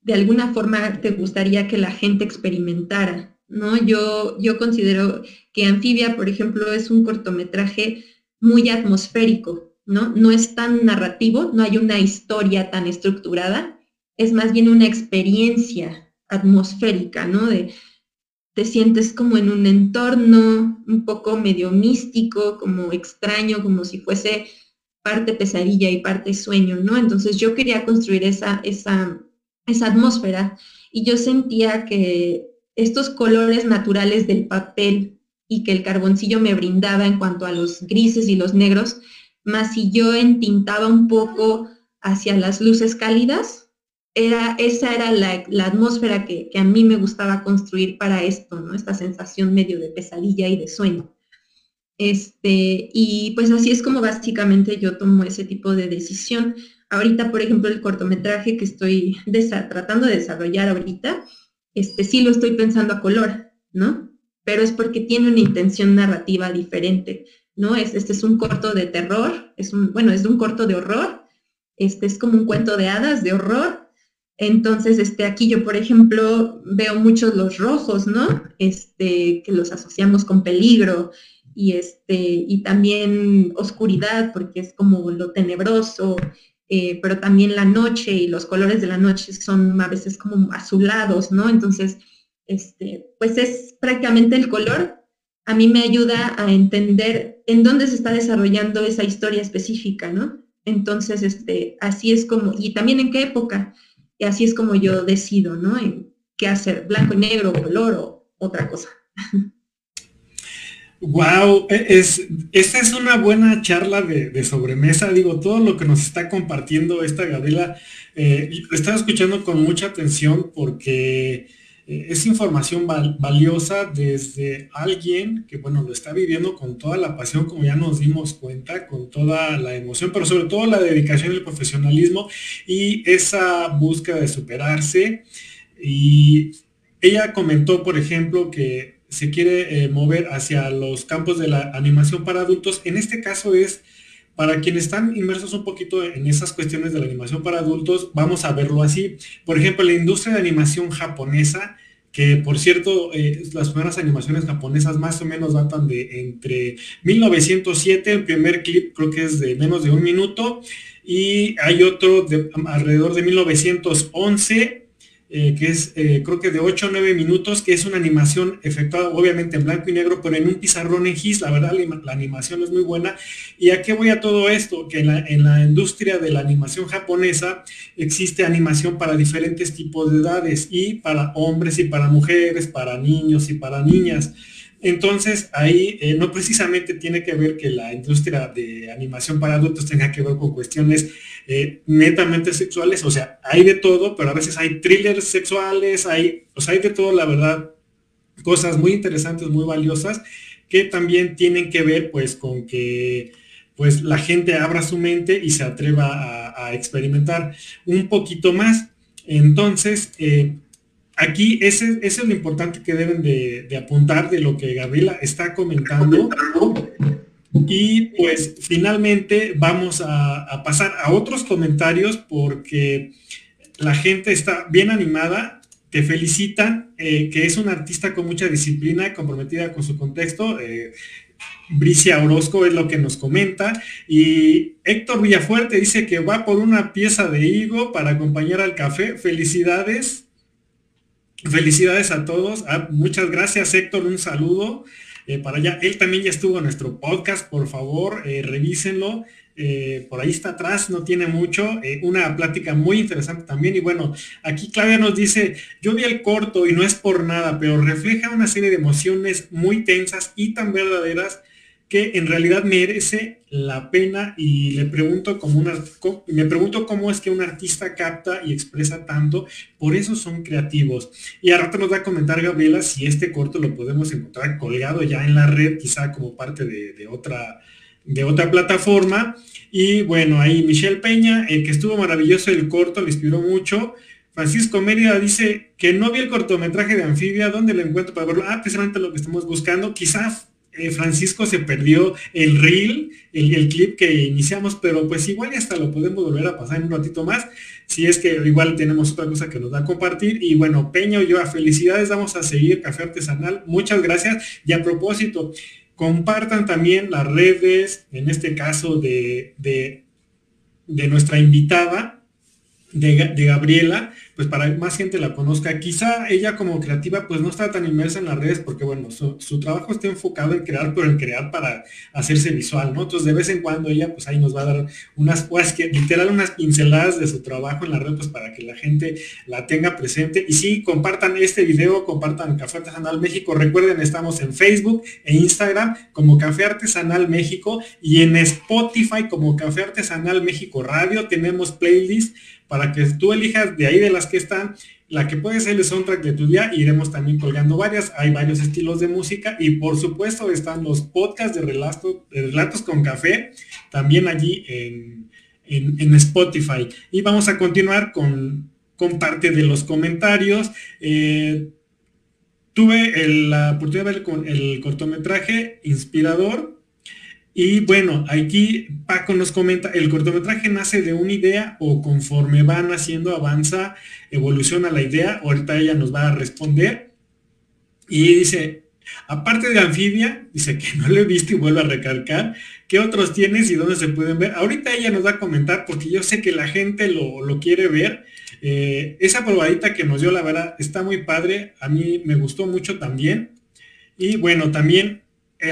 de alguna forma te gustaría que la gente experimentara, ¿no? Yo, yo considero que Anfibia, por ejemplo, es un cortometraje muy atmosférico, ¿no? No es tan narrativo, no hay una historia tan estructurada, es más bien una experiencia atmosférica, ¿no? De, te sientes como en un entorno un poco medio místico, como extraño, como si fuese parte pesadilla y parte sueño, ¿no? Entonces yo quería construir esa, esa esa atmósfera y yo sentía que estos colores naturales del papel y que el carboncillo me brindaba en cuanto a los grises y los negros, más si yo entintaba un poco hacia las luces cálidas, era, esa era la, atmósfera que, que, a mí me gustaba construir para esto, ¿no? Esta sensación medio de pesadilla y de sueño. Este, y pues así es como básicamente yo tomo ese tipo de decisión. Ahorita, por ejemplo, el cortometraje que estoy tratando de desarrollar ahorita, este sí lo estoy pensando a color, ¿no? Pero es porque tiene una intención narrativa diferente, ¿no? Es, este es un corto de terror, es un, bueno, es un corto de horror, este es como un cuento de hadas de horror. Entonces, este, aquí yo, por ejemplo, veo muchos los rojos, ¿no? Este, que los asociamos con peligro y este, y también oscuridad, porque es como lo tenebroso, eh, pero también la noche y los colores de la noche son a veces como azulados, ¿no? Entonces, este, pues es prácticamente el color. A mí me ayuda a entender en dónde se está desarrollando esa historia específica, ¿no? Entonces, este, así es como, y también en qué época, y así es como yo decido, ¿no? En qué hacer, blanco y negro, color o otra cosa. Wow, e, es, esta es una buena charla de, sobremesa. Digo, todo lo que nos está compartiendo esta Gabriela, eh, estaba escuchando con mucha atención porque eh, es información valiosa desde alguien que, bueno, lo está viviendo con toda la pasión, como ya nos dimos cuenta, con toda la emoción, pero sobre todo la dedicación y el profesionalismo y esa búsqueda de superarse. Y ella comentó, por ejemplo, que se quiere eh, mover hacia los campos de la animación para adultos. En este caso es para quienes están inmersos un poquito en esas cuestiones de la animación para adultos, vamos a verlo así. Por ejemplo, la industria de animación japonesa, que por cierto, eh, las primeras animaciones japonesas más o menos datan de entre 1907, el primer clip creo que es de menos de un minuto, y hay otro de alrededor de 1911 eh, que es eh, creo que de 8 o 9 minutos, que es una animación efectuada obviamente en blanco y negro, pero en un pizarrón en GIS, la verdad la, animación es muy buena. ¿Y a qué voy a todo esto? Que en la, en la industria de la animación japonesa existe animación para diferentes tipos de edades y para hombres y para mujeres, para niños y para niñas. Entonces, ahí eh, no precisamente tiene que ver que la industria de animación para adultos tenga que ver con cuestiones eh, netamente sexuales, o sea, hay de todo, pero a veces hay thrillers sexuales, hay, o hay de todo, la verdad, cosas muy interesantes, muy valiosas, que también tienen que ver pues con que pues la gente abra su mente y se atreva a, experimentar un poquito más. Entonces, eh, aquí ese, es lo importante que deben de, apuntar de lo que Gabriela está comentando. Y pues finalmente vamos a, pasar a otros comentarios porque la gente está bien animada, te felicitan, eh, que es un artista con mucha disciplina, comprometida con su contexto. Eh, Bricia Orozco es lo que nos comenta. Y Héctor Villafuerte dice que va por una pieza de higo para acompañar al café. Felicidades. Felicidades a todos. Ah, muchas gracias Héctor, un saludo eh, para allá. Él también ya estuvo en nuestro podcast, por favor, eh, revísenlo. Eh, por ahí está atrás, no tiene mucho, una plática muy interesante también. Y bueno, aquí Claudia nos dice, yo vi el corto y no es por nada, pero refleja una serie de emociones muy tensas y tan verdaderas que en realidad merece la pena y le pregunto como una, me pregunto cómo es que un artista capta y expresa tanto, por eso son creativos. Y a rato nos va a comentar Gabriela si este corto lo podemos encontrar colgado ya en la red, quizá como parte de, otra, de otra plataforma. Y bueno, ahí Michelle Peña, el que estuvo maravilloso el corto, le inspiró mucho. Francisco Mérida dice que no vi el cortometraje de Anfibia, ¿dónde lo encuentro para verlo? Ah, precisamente lo que estamos buscando. Quizás eh, Francisco se perdió el reel, el, clip que iniciamos, pero pues igual hasta lo podemos volver a pasar en un ratito más, si es que igual tenemos otra cosa que nos da a compartir. Y bueno, Peña y yo, a felicidades, vamos a seguir Café Artesanal. Muchas gracias. Y a propósito, compartan también las redes, en este caso de, de, de nuestra invitada, de, de Gabriela, pues para más gente la conozca. Quizá ella como creativa pues no está tan inmersa en las redes porque bueno, su, trabajo está enfocado en crear, pero en crear para hacerse visual, ¿no? Entonces de vez en cuando ella pues ahí nos va a dar unas, pues que literal unas pinceladas de su trabajo en la red pues para que la gente la tenga presente. Y sí, compartan este video, compartan Café Artesanal México. Recuerden, estamos en Facebook e Instagram como Café Artesanal México y en Spotify como Café Artesanal México Radio. Tenemos playlist para que tú elijas de ahí de las que están, la que puede ser el soundtrack de tu día, iremos también colgando varias, hay varios estilos de música y por supuesto están los podcasts de relatos, relatos con café, también allí en, Spotify. Y vamos a continuar con, con parte de los comentarios. Eh, tuve la oportunidad de ver con el cortometraje inspirador y bueno, aquí Paco nos comenta, el cortometraje nace de una idea o conforme van haciendo, avanza, evoluciona la idea, ahorita ella nos va a responder. Y dice, aparte de anfibia, dice que no lo he visto y vuelve a recalcar, ¿qué otros tienes y dónde se pueden ver? Ahorita ella nos va a comentar porque yo sé que la gente lo, quiere ver. Eh, esa probadita que nos dio, la verdad, está muy padre, a mí me gustó mucho también. Y bueno, también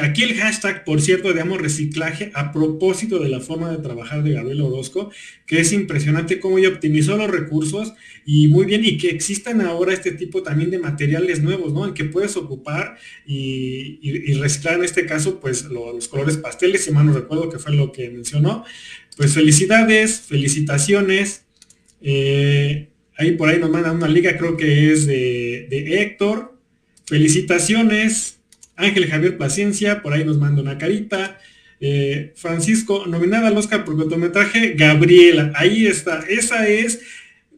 aquí el hashtag, por cierto, digamos reciclaje a propósito de la forma de trabajar de Gabriel Orozco, que es impresionante cómo ella optimizó los recursos y muy bien, y que existan ahora este tipo también de materiales nuevos, ¿no? En que puedes ocupar y, reciclar en este caso, pues los colores pasteles, si mal no recuerdo que fue lo que mencionó. Pues felicidades, felicitaciones. Eh, ahí por ahí nos mandan una liga, creo que es de, de Héctor. Felicitaciones, Ángel Javier Paciencia, por ahí nos manda una carita. Eh, Francisco, nominada al Oscar por cortometraje, Gabriela. Ahí está. Esa es,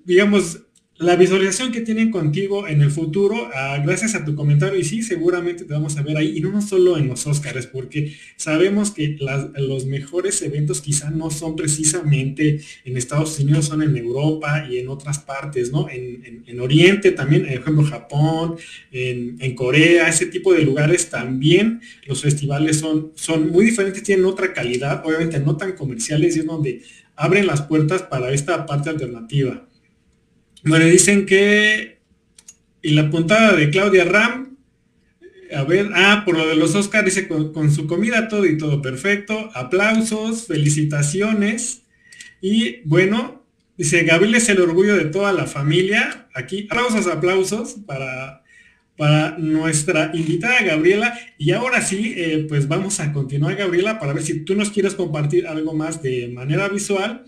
digamos, la visualización que tienen contigo en el futuro, ah, gracias a tu comentario, y sí, seguramente te vamos a ver ahí, y no solo en los Oscars, porque sabemos que los mejores eventos quizá no son precisamente en Estados Unidos, son en Europa y en otras partes, ¿no? En, Oriente también, por ejemplo, Japón, en, Corea, ese tipo de lugares también los festivales son, son muy diferentes, tienen otra calidad, obviamente no tan comerciales, y es donde abren las puertas para esta parte alternativa. Bueno, dicen que. Y la puntada de Claudia Ram. A ver, ah, por lo de los Oscars, dice con, su comida todo y todo perfecto. Aplausos, felicitaciones. Y bueno, dice, Gabriel es el orgullo de toda la familia. Aquí, aplausos, aplausos para, para nuestra invitada Gabriela. Y ahora sí, eh, pues vamos a continuar, Gabriela, para ver si tú nos quieres compartir algo más de manera visual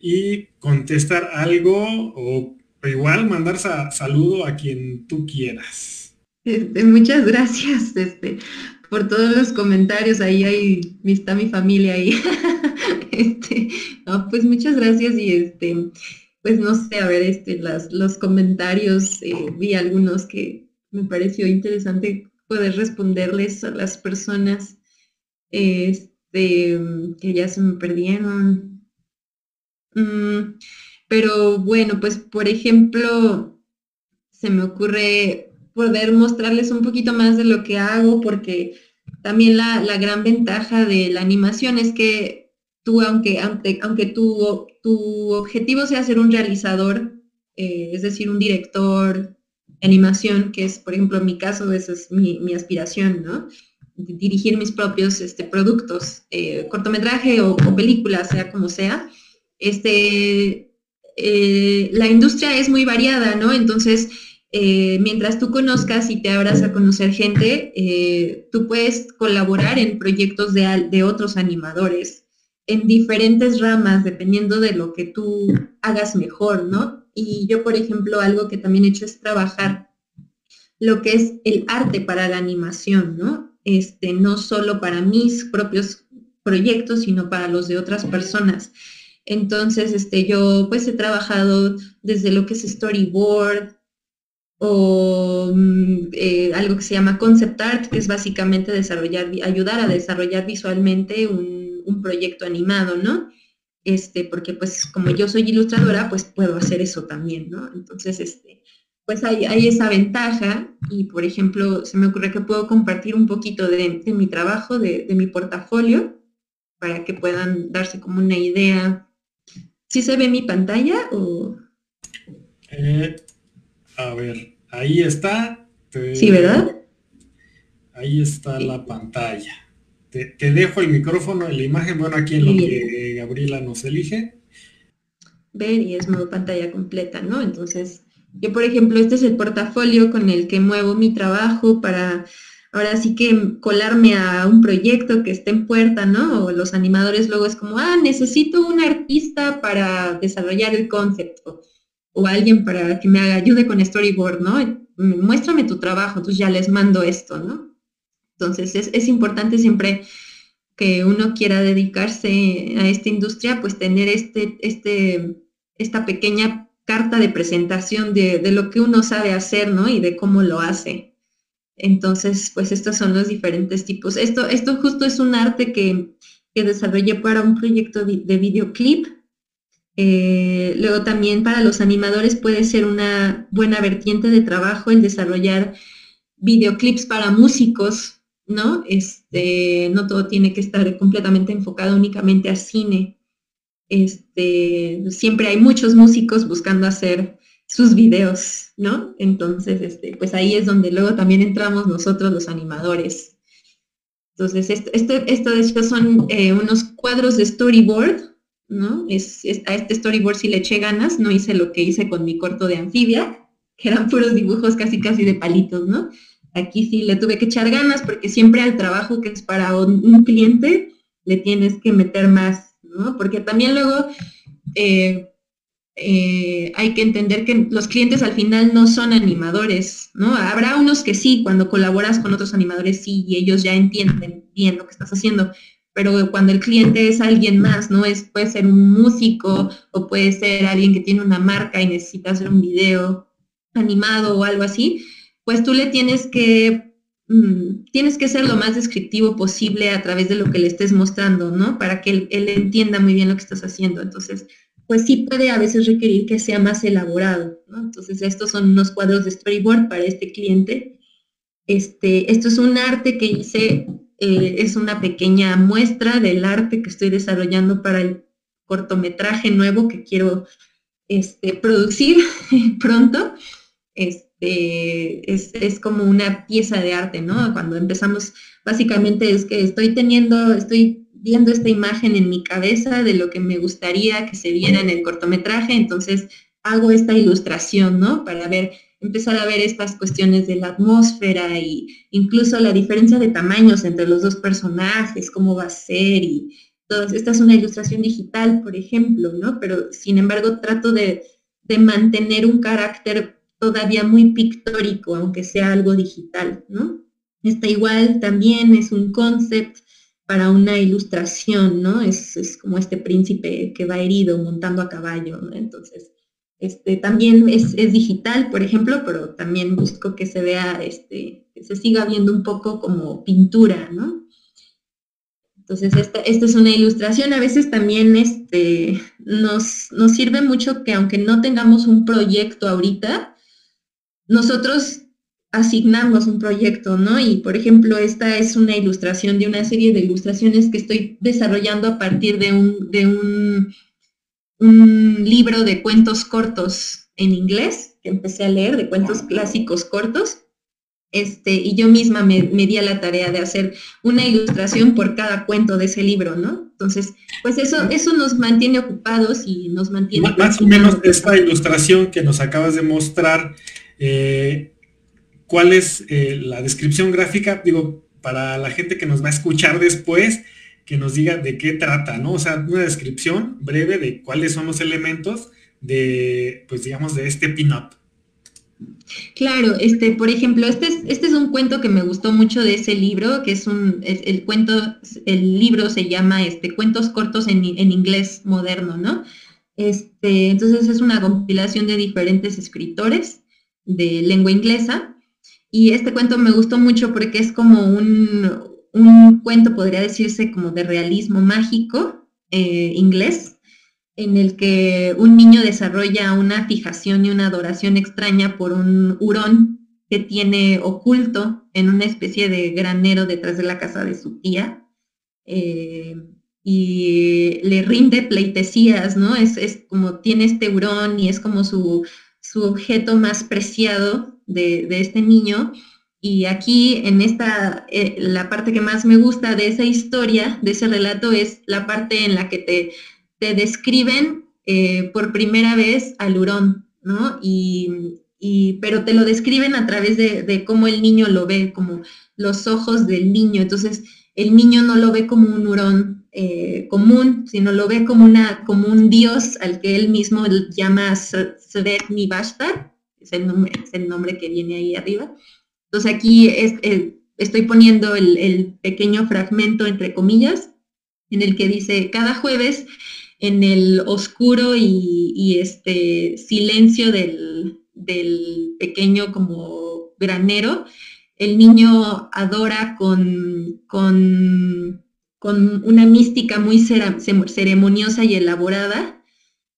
y contestar algo o igual mandar saludo a quien tú quieras. Este, muchas gracias este, por todos los comentarios. Ahí, ahí está mi familia ahí. este, pues muchas gracias y este pues no sé, a ver, este, las, los comentarios, eh, vi algunos que me pareció interesante poder responderles a las personas este, que ya se me perdieron. Mm, pero bueno, pues por ejemplo, se me ocurre poder mostrarles un poquito más de lo que hago, porque también la, gran ventaja de la animación es que tú, aunque, aunque, aunque tu, tu objetivo sea ser un realizador, eh, es decir, un director de animación, que es, por ejemplo, en mi caso, esa es mi, aspiración, ¿no? dirigir mis propios este, productos, eh, cortometraje o, o, película, sea como sea. Este, eh, la industria es muy variada, ¿no? Entonces, eh, mientras tú conozcas y te abras a conocer gente, eh, tú puedes colaborar en proyectos de, de, otros animadores en diferentes ramas, dependiendo de lo que tú hagas mejor, ¿no? Y yo, por ejemplo, algo que también he hecho es trabajar lo que es el arte para la animación, ¿no? Este, no solo para mis propios proyectos, sino para los de otras personas. Entonces, este, yo pues he trabajado desde lo que es storyboard o mm, eh, algo que se llama concept art, que es básicamente desarrollar, ayudar a desarrollar visualmente un, proyecto animado, ¿no? Este, porque pues como yo soy ilustradora, pues puedo hacer eso también, ¿no? Entonces, este, pues hay, hay esa ventaja y, por ejemplo, se me ocurre que puedo compartir un poquito de, mi trabajo, de, de mi portafolio, para que puedan darse como una idea ¿Sí se ve mi pantalla o...? Eh, a ver, ahí está. Sí, ¿verdad? Ahí está la pantalla. Te, dejo el micrófono, la imagen, bueno, aquí en lo que Gabriela nos elige. Ver y es modo pantalla completa, ¿no? Entonces, yo por ejemplo, este es el portafolio con el que muevo mi trabajo para ahora sí que colarme a un proyecto que esté en puerta, ¿no? O los animadores luego es como, ah, necesito un artista para desarrollar el concepto o alguien para que me ayude con storyboard, ¿no? Muéstrame tu trabajo, entonces ya les mando esto, ¿no? Entonces es, importante siempre que uno quiera dedicarse a esta industria, pues tener este, este, esta pequeña carta de presentación de lo que uno sabe hacer, ¿no? Y de cómo lo hace. Entonces, pues estos son los diferentes tipos. Esto, esto justo es un arte que, desarrollé para un proyecto de videoclip. Eh, luego también para los animadores puede ser una buena vertiente de trabajo el desarrollar videoclips para músicos, ¿no? Este, no todo tiene que estar completamente enfocado únicamente a cine. Este, siempre hay muchos músicos buscando hacer sus videos, ¿no? Entonces, este, pues ahí es donde luego también entramos nosotros los animadores. Entonces, esto, esto, de hecho son eh, unos cuadros de storyboard, ¿no? Es, a este storyboard sí le eché ganas, no hice lo que hice con mi corto de anfibia, que eran puros dibujos casi casi de palitos, ¿no? Aquí sí le tuve que echar ganas porque siempre al trabajo que es para un, cliente le tienes que meter más, ¿no? Porque también luego eh, eh, hay que entender que los clientes al final no son animadores, ¿no? Habrá unos que sí, cuando colaboras con otros animadores sí, y ellos ya entienden bien lo que estás haciendo, pero cuando el cliente es alguien más, ¿no? Es, puede ser un músico o puede ser alguien que tiene una marca y necesita hacer un video animado o algo así, pues tú le tienes que mm, tienes que ser lo más descriptivo posible a través de lo que le estés mostrando, ¿no? Para que él, él entienda muy bien lo que estás haciendo. Entonces, pues sí puede a veces requerir que sea más elaborado. ¿no? Entonces, estos son unos cuadros de storyboard para este cliente. Este, esto es un arte que hice, eh, es una pequeña muestra del arte que estoy desarrollando para el cortometraje nuevo que quiero este, producir pronto. Este, es, es, como una pieza de arte, ¿no? Cuando empezamos, básicamente es que estoy teniendo, estoy viendo esta imagen en mi cabeza de lo que me gustaría que se viera en el cortometraje, entonces hago esta ilustración, ¿no? Para ver, empezar a ver estas cuestiones de la atmósfera y incluso la diferencia de tamaños entre los dos personajes, cómo va a ser y todas. Esta es una ilustración digital, por ejemplo, ¿no? Pero sin embargo trato de, de mantener un carácter todavía muy pictórico, aunque sea algo digital, ¿no? Está igual también, es un concept para una ilustración, ¿no? Es, como este príncipe que va herido montando a caballo, ¿no? Entonces, Este, también es, digital, por ejemplo, pero también busco que se vea, este, que se siga viendo un poco como pintura, ¿no? Entonces, esta, esta, es una ilustración. A veces también este, nos, nos sirve mucho que aunque no tengamos un proyecto ahorita, nosotros asignamos un proyecto, ¿no? Y por ejemplo, esta es una ilustración de una serie de ilustraciones que estoy desarrollando a partir de un, de un, un libro de cuentos cortos en inglés que empecé a leer, de cuentos clásicos cortos. Este, y yo misma me, di a la tarea de hacer una ilustración por cada cuento de ese libro, ¿no? Entonces, pues eso, eso nos mantiene ocupados y nos mantiene... Más, o menos esta ilustración que nos acabas de mostrar, eh, cuál es eh, la descripción gráfica, digo, para la gente que nos va a escuchar después, que nos diga de qué trata, ¿no? O sea, una descripción breve de cuáles son los elementos de, pues digamos, de este pin-up. Claro, este, por ejemplo, este es, este es un cuento que me gustó mucho de ese libro, que es un, el cuento, el libro se llama este, Cuentos cortos en, en inglés moderno, ¿no? Este, entonces es una compilación de diferentes escritores de lengua inglesa y este cuento me gustó mucho porque es como un, cuento, podría decirse, como de realismo mágico eh, inglés, en el que un niño desarrolla una fijación y una adoración extraña por un hurón que tiene oculto en una especie de granero detrás de la casa de su tía. Eh, y le rinde pleitesías, ¿no? Es, es, como tiene este hurón y es como su, su objeto más preciado de, este niño. Y aquí en esta, eh, la parte que más me gusta de esa historia, de ese relato, es la parte en la que te, te describen eh, por primera vez al hurón, ¿no? Y, pero te lo describen a través de, cómo el niño lo ve, como los ojos del niño. Entonces, el niño no lo ve como un hurón eh, común, sino lo ve como, una, como un dios al que él mismo llama Svet Bashtar es el nombre, que viene ahí arriba. Entonces aquí es, estoy poniendo el, pequeño fragmento, entre comillas, en el que dice, cada jueves en el oscuro y, este silencio del, pequeño como granero, el niño adora con, una mística muy ceremoniosa y elaborada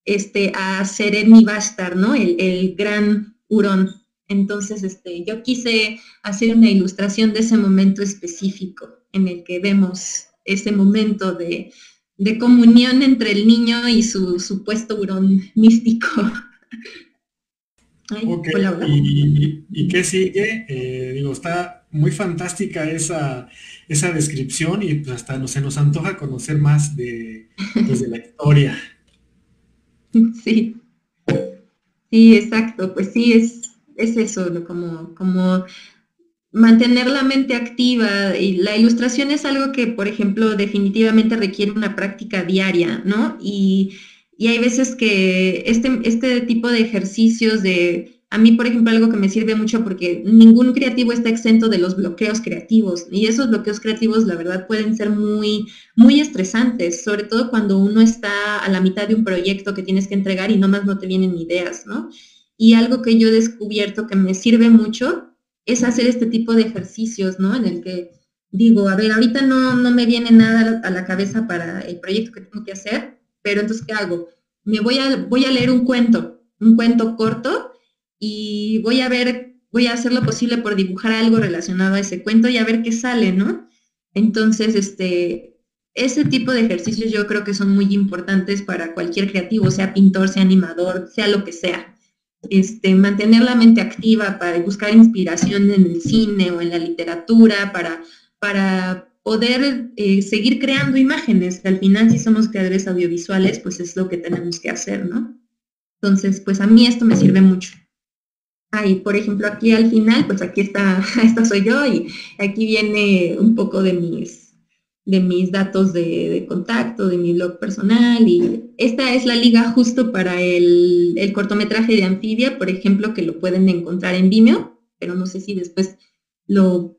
este, a Sereni Bastar, ¿no? El, gran hurón. Entonces, este, yo quise hacer una ilustración de ese momento específico en el que vemos ese momento de, comunión entre el niño y su supuesto hurón místico. ¿Y, qué sigue? Eh, digo, está muy fantástica esa, esa descripción y pues hasta no, se nos antoja conocer más de, pues, de la historia. Sí. Sí, exacto, pues sí, es, es eso, como, como mantener la mente activa y la ilustración es algo que, por ejemplo, definitivamente requiere una práctica diaria, ¿no? Y, y hay veces que este, este tipo de ejercicios de a mí, por ejemplo, algo que me sirve mucho porque ningún creativo está exento de los bloqueos creativos y esos bloqueos creativos, la verdad, pueden ser muy, muy estresantes, sobre todo cuando uno está a la mitad de un proyecto que tienes que entregar y nomás no te vienen ideas, ¿no? Y algo que yo he descubierto que me sirve mucho es hacer este tipo de ejercicios, ¿no? En el que digo, a ver, ahorita no, no me viene nada a la cabeza para el proyecto que tengo que hacer, pero entonces, ¿qué hago? Me voy a, voy a leer un cuento, un cuento corto y voy a ver, voy a hacer lo posible por dibujar algo relacionado a ese cuento y a ver qué sale, ¿no? Entonces, este, ese tipo de ejercicios yo creo que son muy importantes para cualquier creativo, sea pintor, sea animador, sea lo que sea. Este, mantener la mente activa para buscar inspiración en el cine o en la literatura, para, para poder eh, seguir creando imágenes, al final si somos creadores audiovisuales, pues es lo que tenemos que hacer, ¿no? Entonces, pues a mí esto me sirve mucho. Ahí, por ejemplo, aquí al final, pues aquí está, esta soy yo y aquí viene un poco de mis, de mis datos de, contacto, de mi blog personal y esta es la liga justo para el, cortometraje de Anfibia, por ejemplo, que lo pueden encontrar en Vimeo, pero no sé si después lo,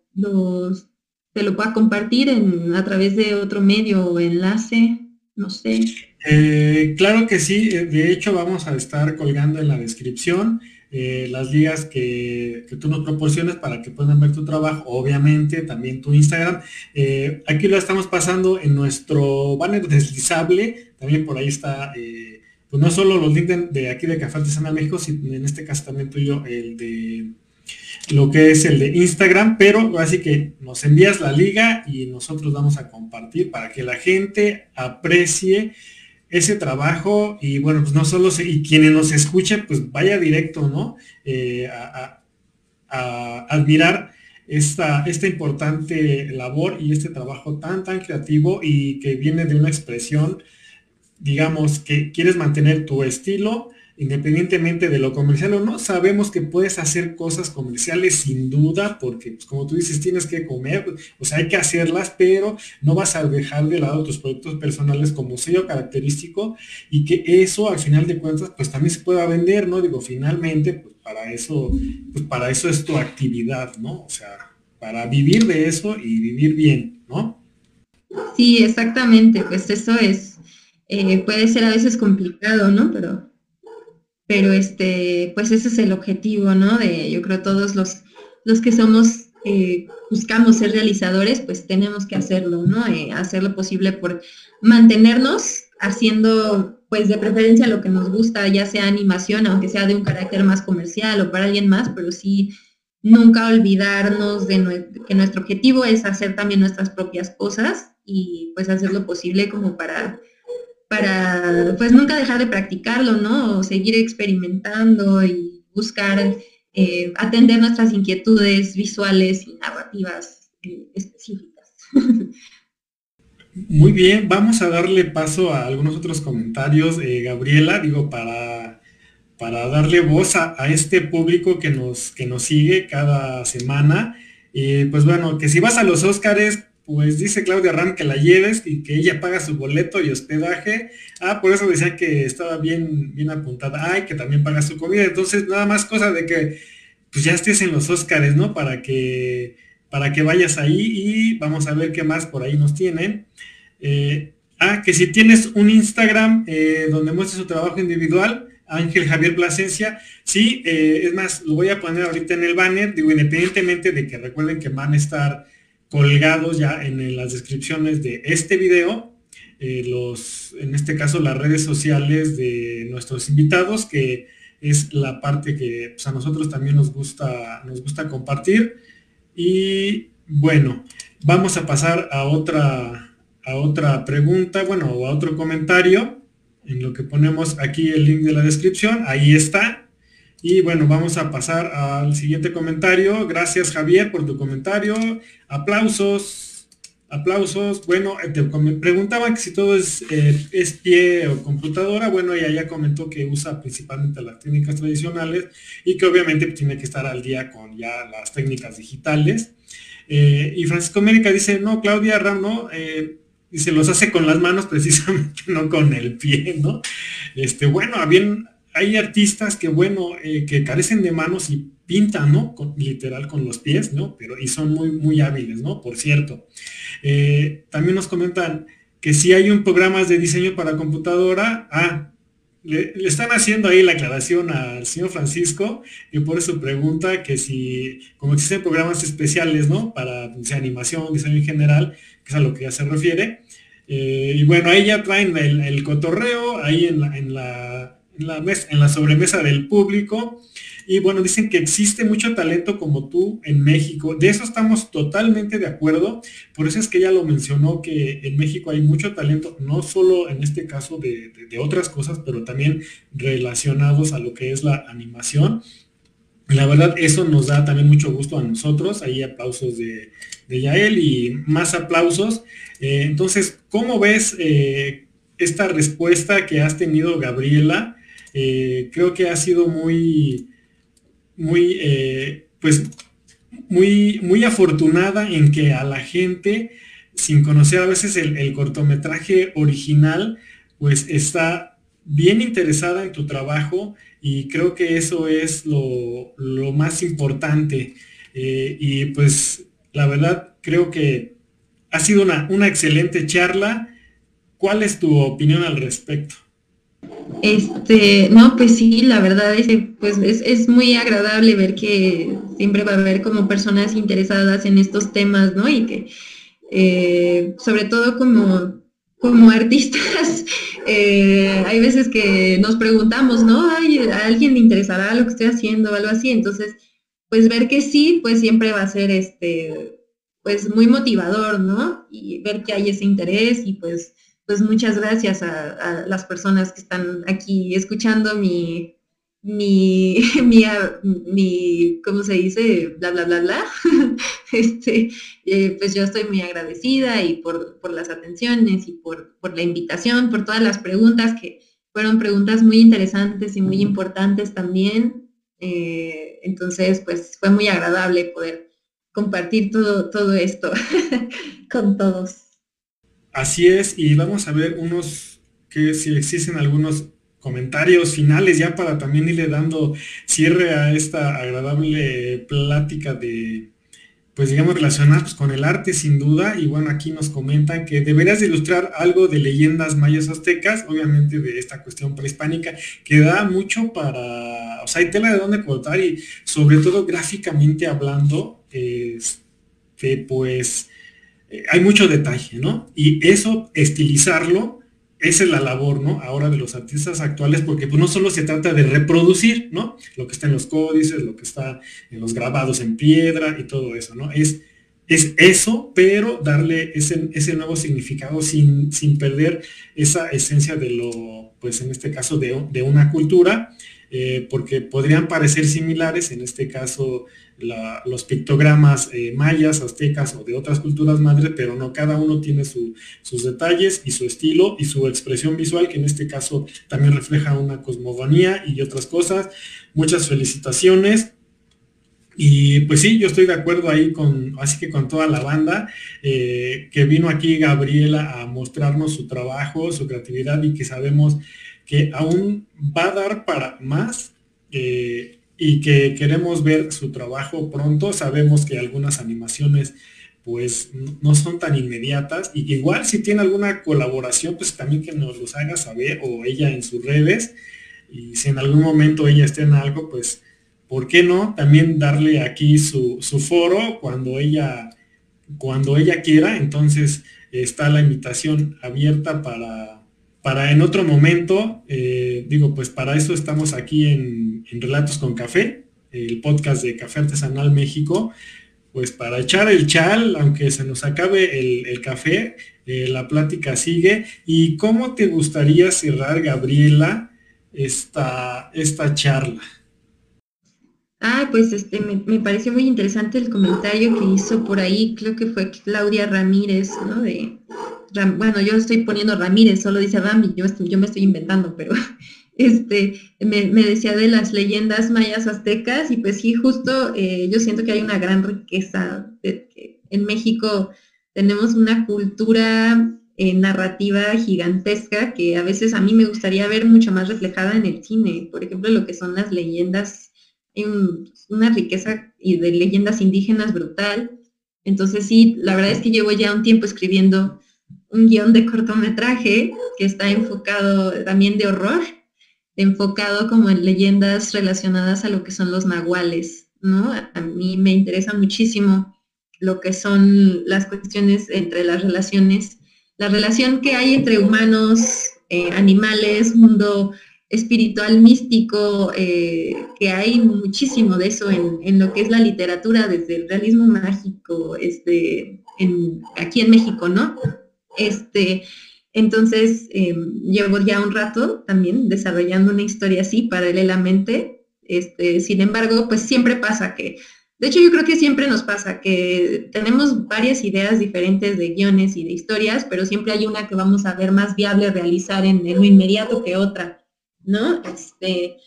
te lo pueda compartir a través de otro medio o enlace, no sé. Eh, claro que sí, eh, de hecho vamos a estar colgando en la descripción eh, las ligas que, tú nos proporciones para que puedan ver tu trabajo, obviamente también tu Instagram. aquí lo estamos pasando en nuestro banner deslizable, también por ahí está, pues no solo los links de, aquí de Café Artesanal México, sino en este caso también tuyo el de lo que es el de Instagram, pero así que nos envías la liga y nosotros vamos a compartir para que la gente aprecie ese trabajo y bueno, pues no solo se, y quienes nos escuchen, pues vaya directo, ¿no? Eh, a, admirar esta, esta importante labor y este trabajo tan, tan creativo y que viene de una expresión, digamos, que quieres mantener tu estilo, independientemente de lo comercial o no, sabemos que puedes hacer cosas comerciales sin duda, porque pues, como tú dices, tienes que comer, o sea, hay que hacerlas, pero no vas a dejar de lado tus productos personales como sello característico y que eso al final de cuentas pues también se pueda vender, ¿no? Digo, finalmente, pues para eso, pues para eso es tu actividad, ¿no? O sea, para vivir de eso y vivir bien, ¿no? Sí, exactamente, pues eso es, eh, puede ser a veces complicado, ¿no? Pero pero este, pues ese es el objetivo, ¿no? De, yo creo todos los, los que somos, eh, buscamos ser realizadores, pues tenemos que hacerlo, ¿no? Eh, hacer lo posible por mantenernos haciendo, pues de preferencia lo que nos gusta, ya sea animación, aunque sea de un carácter más comercial o para alguien más, pero sí nunca olvidarnos de que nuestro objetivo es hacer también nuestras propias cosas y pues hacer lo posible como para para pues nunca dejar de practicarlo, ¿no? O seguir experimentando y buscar eh, atender nuestras inquietudes visuales y narrativas eh, específicas. Muy bien, vamos a darle paso a algunos otros comentarios, eh, Gabriela, digo, para, para darle voz a, este público que nos, que nos sigue cada semana. Pues bueno, que si vas a los Óscares, pues dice Claudia Ram que la lleves y que ella paga su boleto y hospedaje. Ah, por eso decía que estaba bien, bien apuntada. Ay, que también paga su comida. Entonces, nada más cosa de que pues ya estés en los Óscares, ¿no? Para que, para que vayas ahí y vamos a ver qué más por ahí nos tienen. Eh, ah, que si tienes un Instagram eh, donde muestres su trabajo individual, Ángel Javier Plasencia, sí, eh, es más, lo voy a poner ahorita en el banner, digo, independientemente de que recuerden que van a estar colgados ya en, las descripciones de este video, eh, los, en este caso las redes sociales de nuestros invitados, que es la parte que pues, a nosotros también nos gusta, nos gusta compartir. Y bueno, vamos a pasar a otra, a otra pregunta, bueno, o a otro comentario, en lo que ponemos aquí el link de la descripción, ahí está, y bueno, vamos a pasar al siguiente comentario. Gracias Javier por tu comentario. Aplausos, aplausos. Bueno, te preguntaban que si todo es, eh, es pie o computadora. Bueno, ella ya comentó que usa principalmente las técnicas tradicionales y que obviamente tiene que estar al día con ya las técnicas digitales. Eh, y Francisco América dice, no, Claudia Ram, no. Eh, dice, los hace con las manos precisamente, no con el pie, ¿no? Este, bueno, bien hay artistas que, bueno, eh, que carecen de manos y pintan, ¿no? literal con los pies, ¿no? Pero, y son muy, muy hábiles, ¿no? Por cierto. Eh, también nos comentan que si hay un programa de diseño para computadora, ah, le, están haciendo ahí la aclaración al señor Francisco y por eso pregunta que si, como existen programas especiales, ¿no? Para animación, diseño en general, que es a lo que ya se refiere. Eh, y bueno, ahí ya traen el, cotorreo, ahí en la en la, en la sobremesa del público. Y bueno, dicen que existe mucho talento como tú en México. De eso estamos totalmente de acuerdo. Por eso es que ella lo mencionó, que en México hay mucho talento, no solo en este caso de, otras cosas, pero también relacionados a lo que es la animación. La verdad, eso nos da también mucho gusto a nosotros. Ahí aplausos de, de Yael y más aplausos. Eh, entonces, ¿cómo ves eh, esta respuesta que has tenido, Gabriela? Eh, creo que ha sido muy, muy, eh, pues, muy, muy afortunada en que a la gente, sin conocer a veces el, cortometraje original, pues está bien interesada en tu trabajo y creo que eso es lo, más importante. Eh, y pues la verdad creo que ha sido una, una excelente charla ¿Cuál es tu opinión al respecto? Este, no, pues sí, la verdad es que pues es, muy agradable ver que siempre va a haber como personas interesadas en estos temas, ¿no? Y que eh, sobre todo como, como artistas, eh, hay veces que nos preguntamos, ¿no? Ay, ¿a alguien le interesará lo que estoy haciendo o algo así? Entonces, pues ver que sí, pues siempre va a ser este, pues muy motivador, ¿no? Y ver que hay ese interés y pues pues muchas gracias a, las personas que están aquí escuchando mi, mi, mi, ¿cómo se dice? Bla, bla, bla, bla. este, eh, pues yo estoy muy agradecida y por, las atenciones y por, la invitación, por todas las preguntas que fueron preguntas muy interesantes y muy importantes también. Eh, entonces, pues fue muy agradable poder compartir todo, todo esto con todos. Así es, y vamos a ver unos, que si existen algunos comentarios finales ya para también irle dando cierre a esta agradable plática de, pues digamos, relacionadas pues, con el arte sin duda. Y bueno, aquí nos comentan que deberías ilustrar algo de leyendas mayas aztecas, obviamente de esta cuestión prehispánica, que da mucho para, o sea, hay tela de dónde cortar y sobre todo gráficamente hablando, este, pues eh, hay mucho detalle, ¿no? Y eso, estilizarlo, esa es la labor, ¿no? Ahora de los artistas actuales, porque pues no solo se trata de reproducir, ¿no? Lo que está en los códices, lo que está en los grabados en piedra y todo eso, ¿no? Es, es eso, pero darle ese, ese nuevo significado sin, sin, perder esa esencia de lo, pues en este caso, de, de una cultura, eh, porque podrían parecer similares, en este caso los pictogramas eh, mayas, aztecas o de otras culturas madres, pero no, cada uno tiene sus detalles y su estilo y su expresión visual, que en este caso también refleja una cosmogonía y otras cosas. Muchas felicitaciones. Y pues sí, yo estoy de acuerdo ahí con, así que con toda la banda, eh, que vino aquí Gabriela a mostrarnos su trabajo, su creatividad y que sabemos que aún va a dar para más. Eh, y que queremos ver su trabajo pronto. Sabemos que algunas animaciones pues no son tan inmediatas y igual si tiene alguna colaboración pues también que nos los haga saber o ella en sus redes y si en algún momento ella esté en algo pues ¿por qué no? También darle aquí su, su foro cuando ella cuando ella quiera entonces está la invitación abierta para para en otro momento, eh, digo, pues para eso estamos aquí en, Relatos con Café, el podcast de Café Artesanal México, pues para echar el chal, aunque se nos acabe el, café, eh, la plática sigue. ¿Y cómo te gustaría cerrar, Gabriela, esta, esta charla? Ah, pues este, me, me, pareció muy interesante el comentario que hizo por ahí, creo que fue Claudia Ramírez, ¿no? De, bueno, yo estoy poniendo Ramírez, solo dice Rami, yo, yo me estoy inventando, pero este, me, decía de las leyendas mayas aztecas y pues sí, justo eh, yo siento que hay una gran riqueza. en México tenemos una cultura eh, narrativa gigantesca que a veces a mí me gustaría ver mucho más reflejada en el cine. Por ejemplo, lo que son las leyendas, una riqueza y de leyendas indígenas brutal. Entonces sí, la verdad es que llevo ya un tiempo escribiendo un guion de cortometraje que está enfocado también de horror, enfocado como en leyendas relacionadas a lo que son los nahuales, ¿no? A mí me interesa muchísimo lo que son las cuestiones entre las relaciones, la relación que hay entre humanos, eh, animales, mundo espiritual místico, eh, que hay muchísimo de eso en, lo que es la literatura, desde el realismo mágico, este, aquí en México, ¿no? Este, entonces, em, llevo ya un rato también desarrollando una historia así paralelamente. Este, sin embargo, pues siempre pasa que, de hecho yo creo que siempre nos pasa que tenemos varias ideas diferentes de guiones y de historias, pero siempre hay una que vamos a ver más viable realizar en, en lo inmediato que otra, ¿no? Este,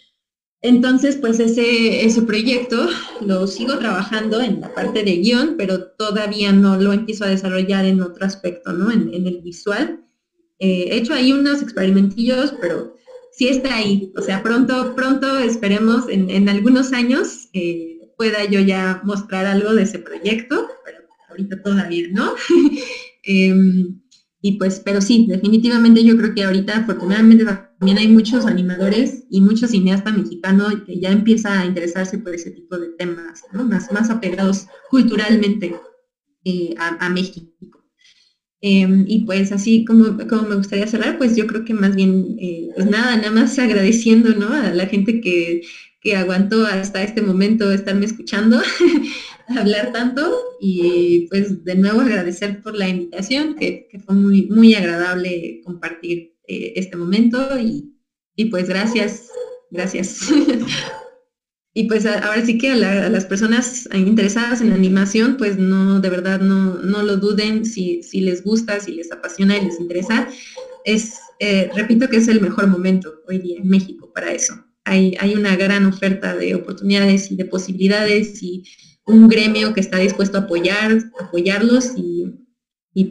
entonces, pues ese, ese proyecto lo sigo trabajando en la parte de guion, pero todavía no lo empiezo a desarrollar en otro aspecto, ¿no? En, el visual. Eh, he hecho ahí unos experimentillos, pero sí está ahí. O sea, pronto, pronto esperemos en, algunos años eh, pueda yo ya mostrar algo de ese proyecto, pero ahorita todavía no. Em, y pues, pero sí, definitivamente yo creo que ahorita afortunadamente también hay muchos animadores y muchos cineastas mexicanos que ya empieza a interesarse por ese tipo de temas, más, más apegados culturalmente eh, a, México. Em, y pues así como, como me gustaría cerrar, pues yo creo que más bien, eh, pues nada, nada más agradeciendo ¿no? a la gente que, que aguantó hasta este momento estarme escuchando hablar tanto y pues de nuevo agradecer por la invitación, que, fue muy, muy agradable compartir eh, este momento y, pues gracias, gracias. y pues ahora sí que a, las personas interesadas en animación, pues no, de verdad no, no lo duden si, si les gusta, si les apasiona y les interesa. Es, eh, repito que es el mejor momento hoy día en México para eso hay, una gran oferta de oportunidades y de posibilidades y un gremio que está dispuesto a apoyar, apoyarlos y,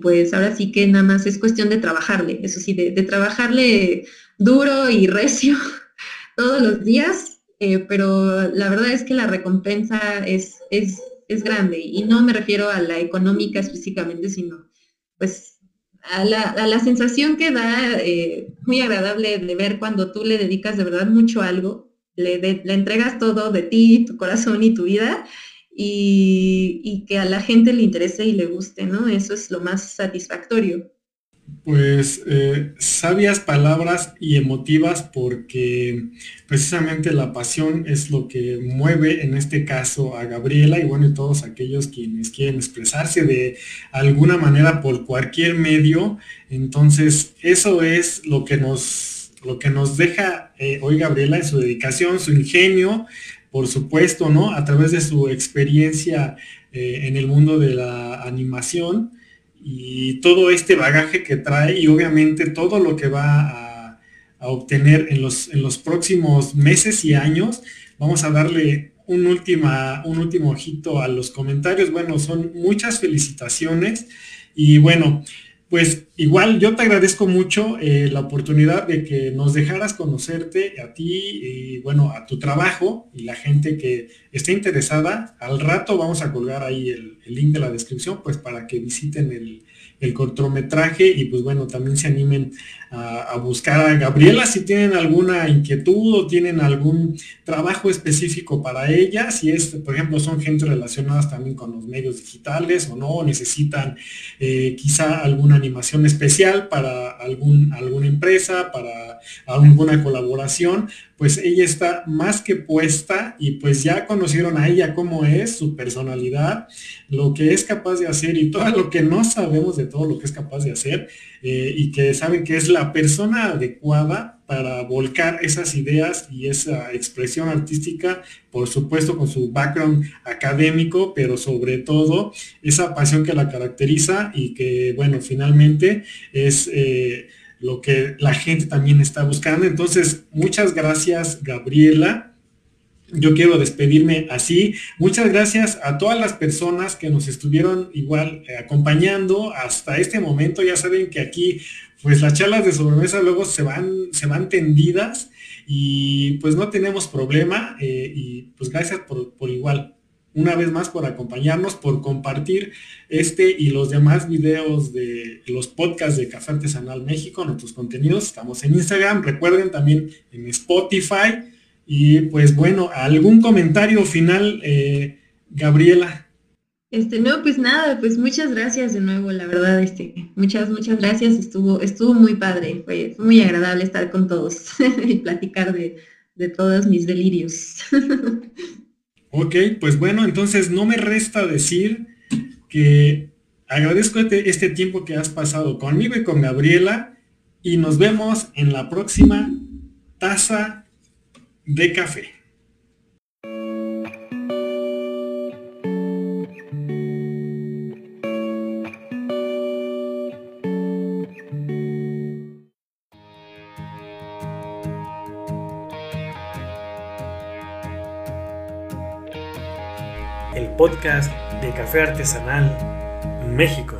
pues ahora sí que nada más es cuestión de trabajarle, eso sí, de, trabajarle duro y recio todos los días, eh, pero la verdad es que la recompensa es, es, es grande y no me refiero a la económica específicamente, sino pues a la, sensación que da eh, muy agradable de ver cuando tú le dedicas de verdad mucho algo, le, le entregas todo de ti, tu corazón y tu vida, y, que a la gente le interese y le guste, ¿no? Eso es lo más satisfactorio. Pues eh, sabias palabras y emotivas porque precisamente la pasión es lo que mueve en este caso a Gabriela y bueno, y todos aquellos quienes quieren expresarse de alguna manera por cualquier medio. Entonces, eso es lo que nos, lo que nos deja eh, hoy Gabriela en su dedicación, su ingenio, por supuesto, ¿no? A través de su experiencia eh, en el mundo de la animación y todo este bagaje que trae y obviamente todo lo que va a, obtener en los, en los próximos meses y años. Vamos a darle un, última, un último ojito a los comentarios. Bueno, son muchas felicitaciones y bueno, pues igual yo te agradezco mucho eh, la oportunidad de que nos dejaras conocerte a ti y bueno, a tu trabajo y la gente que esté interesada. Al rato vamos a colgar ahí el, el link de la descripción pues para que visiten el, el cortometraje y pues bueno, también se animen a, buscar a Gabriela si tienen alguna inquietud o tienen algún trabajo específico para ella, si es, por ejemplo, son gente relacionadas también con los medios digitales o no, necesitan eh, quizá alguna animación especial para algún, alguna empresa, para alguna colaboración, pues ella está más que puesta y pues ya conocieron a ella cómo es, su personalidad, lo que es capaz de hacer y todo lo que no sabemos de todo lo que es capaz de hacer eh, y que saben que es la persona adecuada para volcar esas ideas y esa expresión artística, por supuesto con su background académico, pero sobre todo esa pasión que la caracteriza y que, bueno, finalmente es... Eh, lo que la gente también está buscando. Entonces, muchas gracias, Gabriela. Yo quiero despedirme así. Muchas gracias a todas las personas que nos estuvieron igual eh, acompañando hasta este momento. Ya saben que aquí, pues las charlas de sobremesa luego se van, se van tendidas y pues no tenemos problema. Eh, y pues gracias por, por igual una vez más por acompañarnos, por compartir este y los demás videos de los podcasts de Café Artesanal México, nuestros contenidos. Estamos en Instagram, recuerden también en Spotify. Y pues bueno, algún comentario final, eh, Gabriela. Este, no, pues nada, pues muchas gracias de nuevo, la verdad, este, muchas, muchas gracias, estuvo, estuvo muy padre, fue, muy agradable estar con todos y platicar de, de todos mis delirios. Ok, pues bueno, entonces no me resta decir que agradezco este, este, tiempo que has pasado conmigo y con Gabriela y nos vemos en la próxima taza de café. Podcast de Café Artesanal México.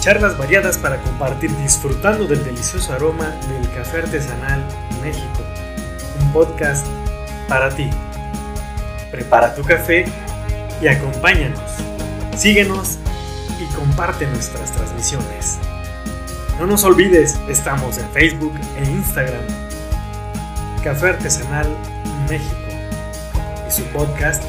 Charlas variadas para compartir disfrutando del delicioso aroma del café artesanal México. Un podcast para ti. Prepara tu café y acompáñanos. Síguenos y comparte nuestras transmisiones. No nos olvides, estamos en Facebook e Instagram. Café Artesanal México y su podcast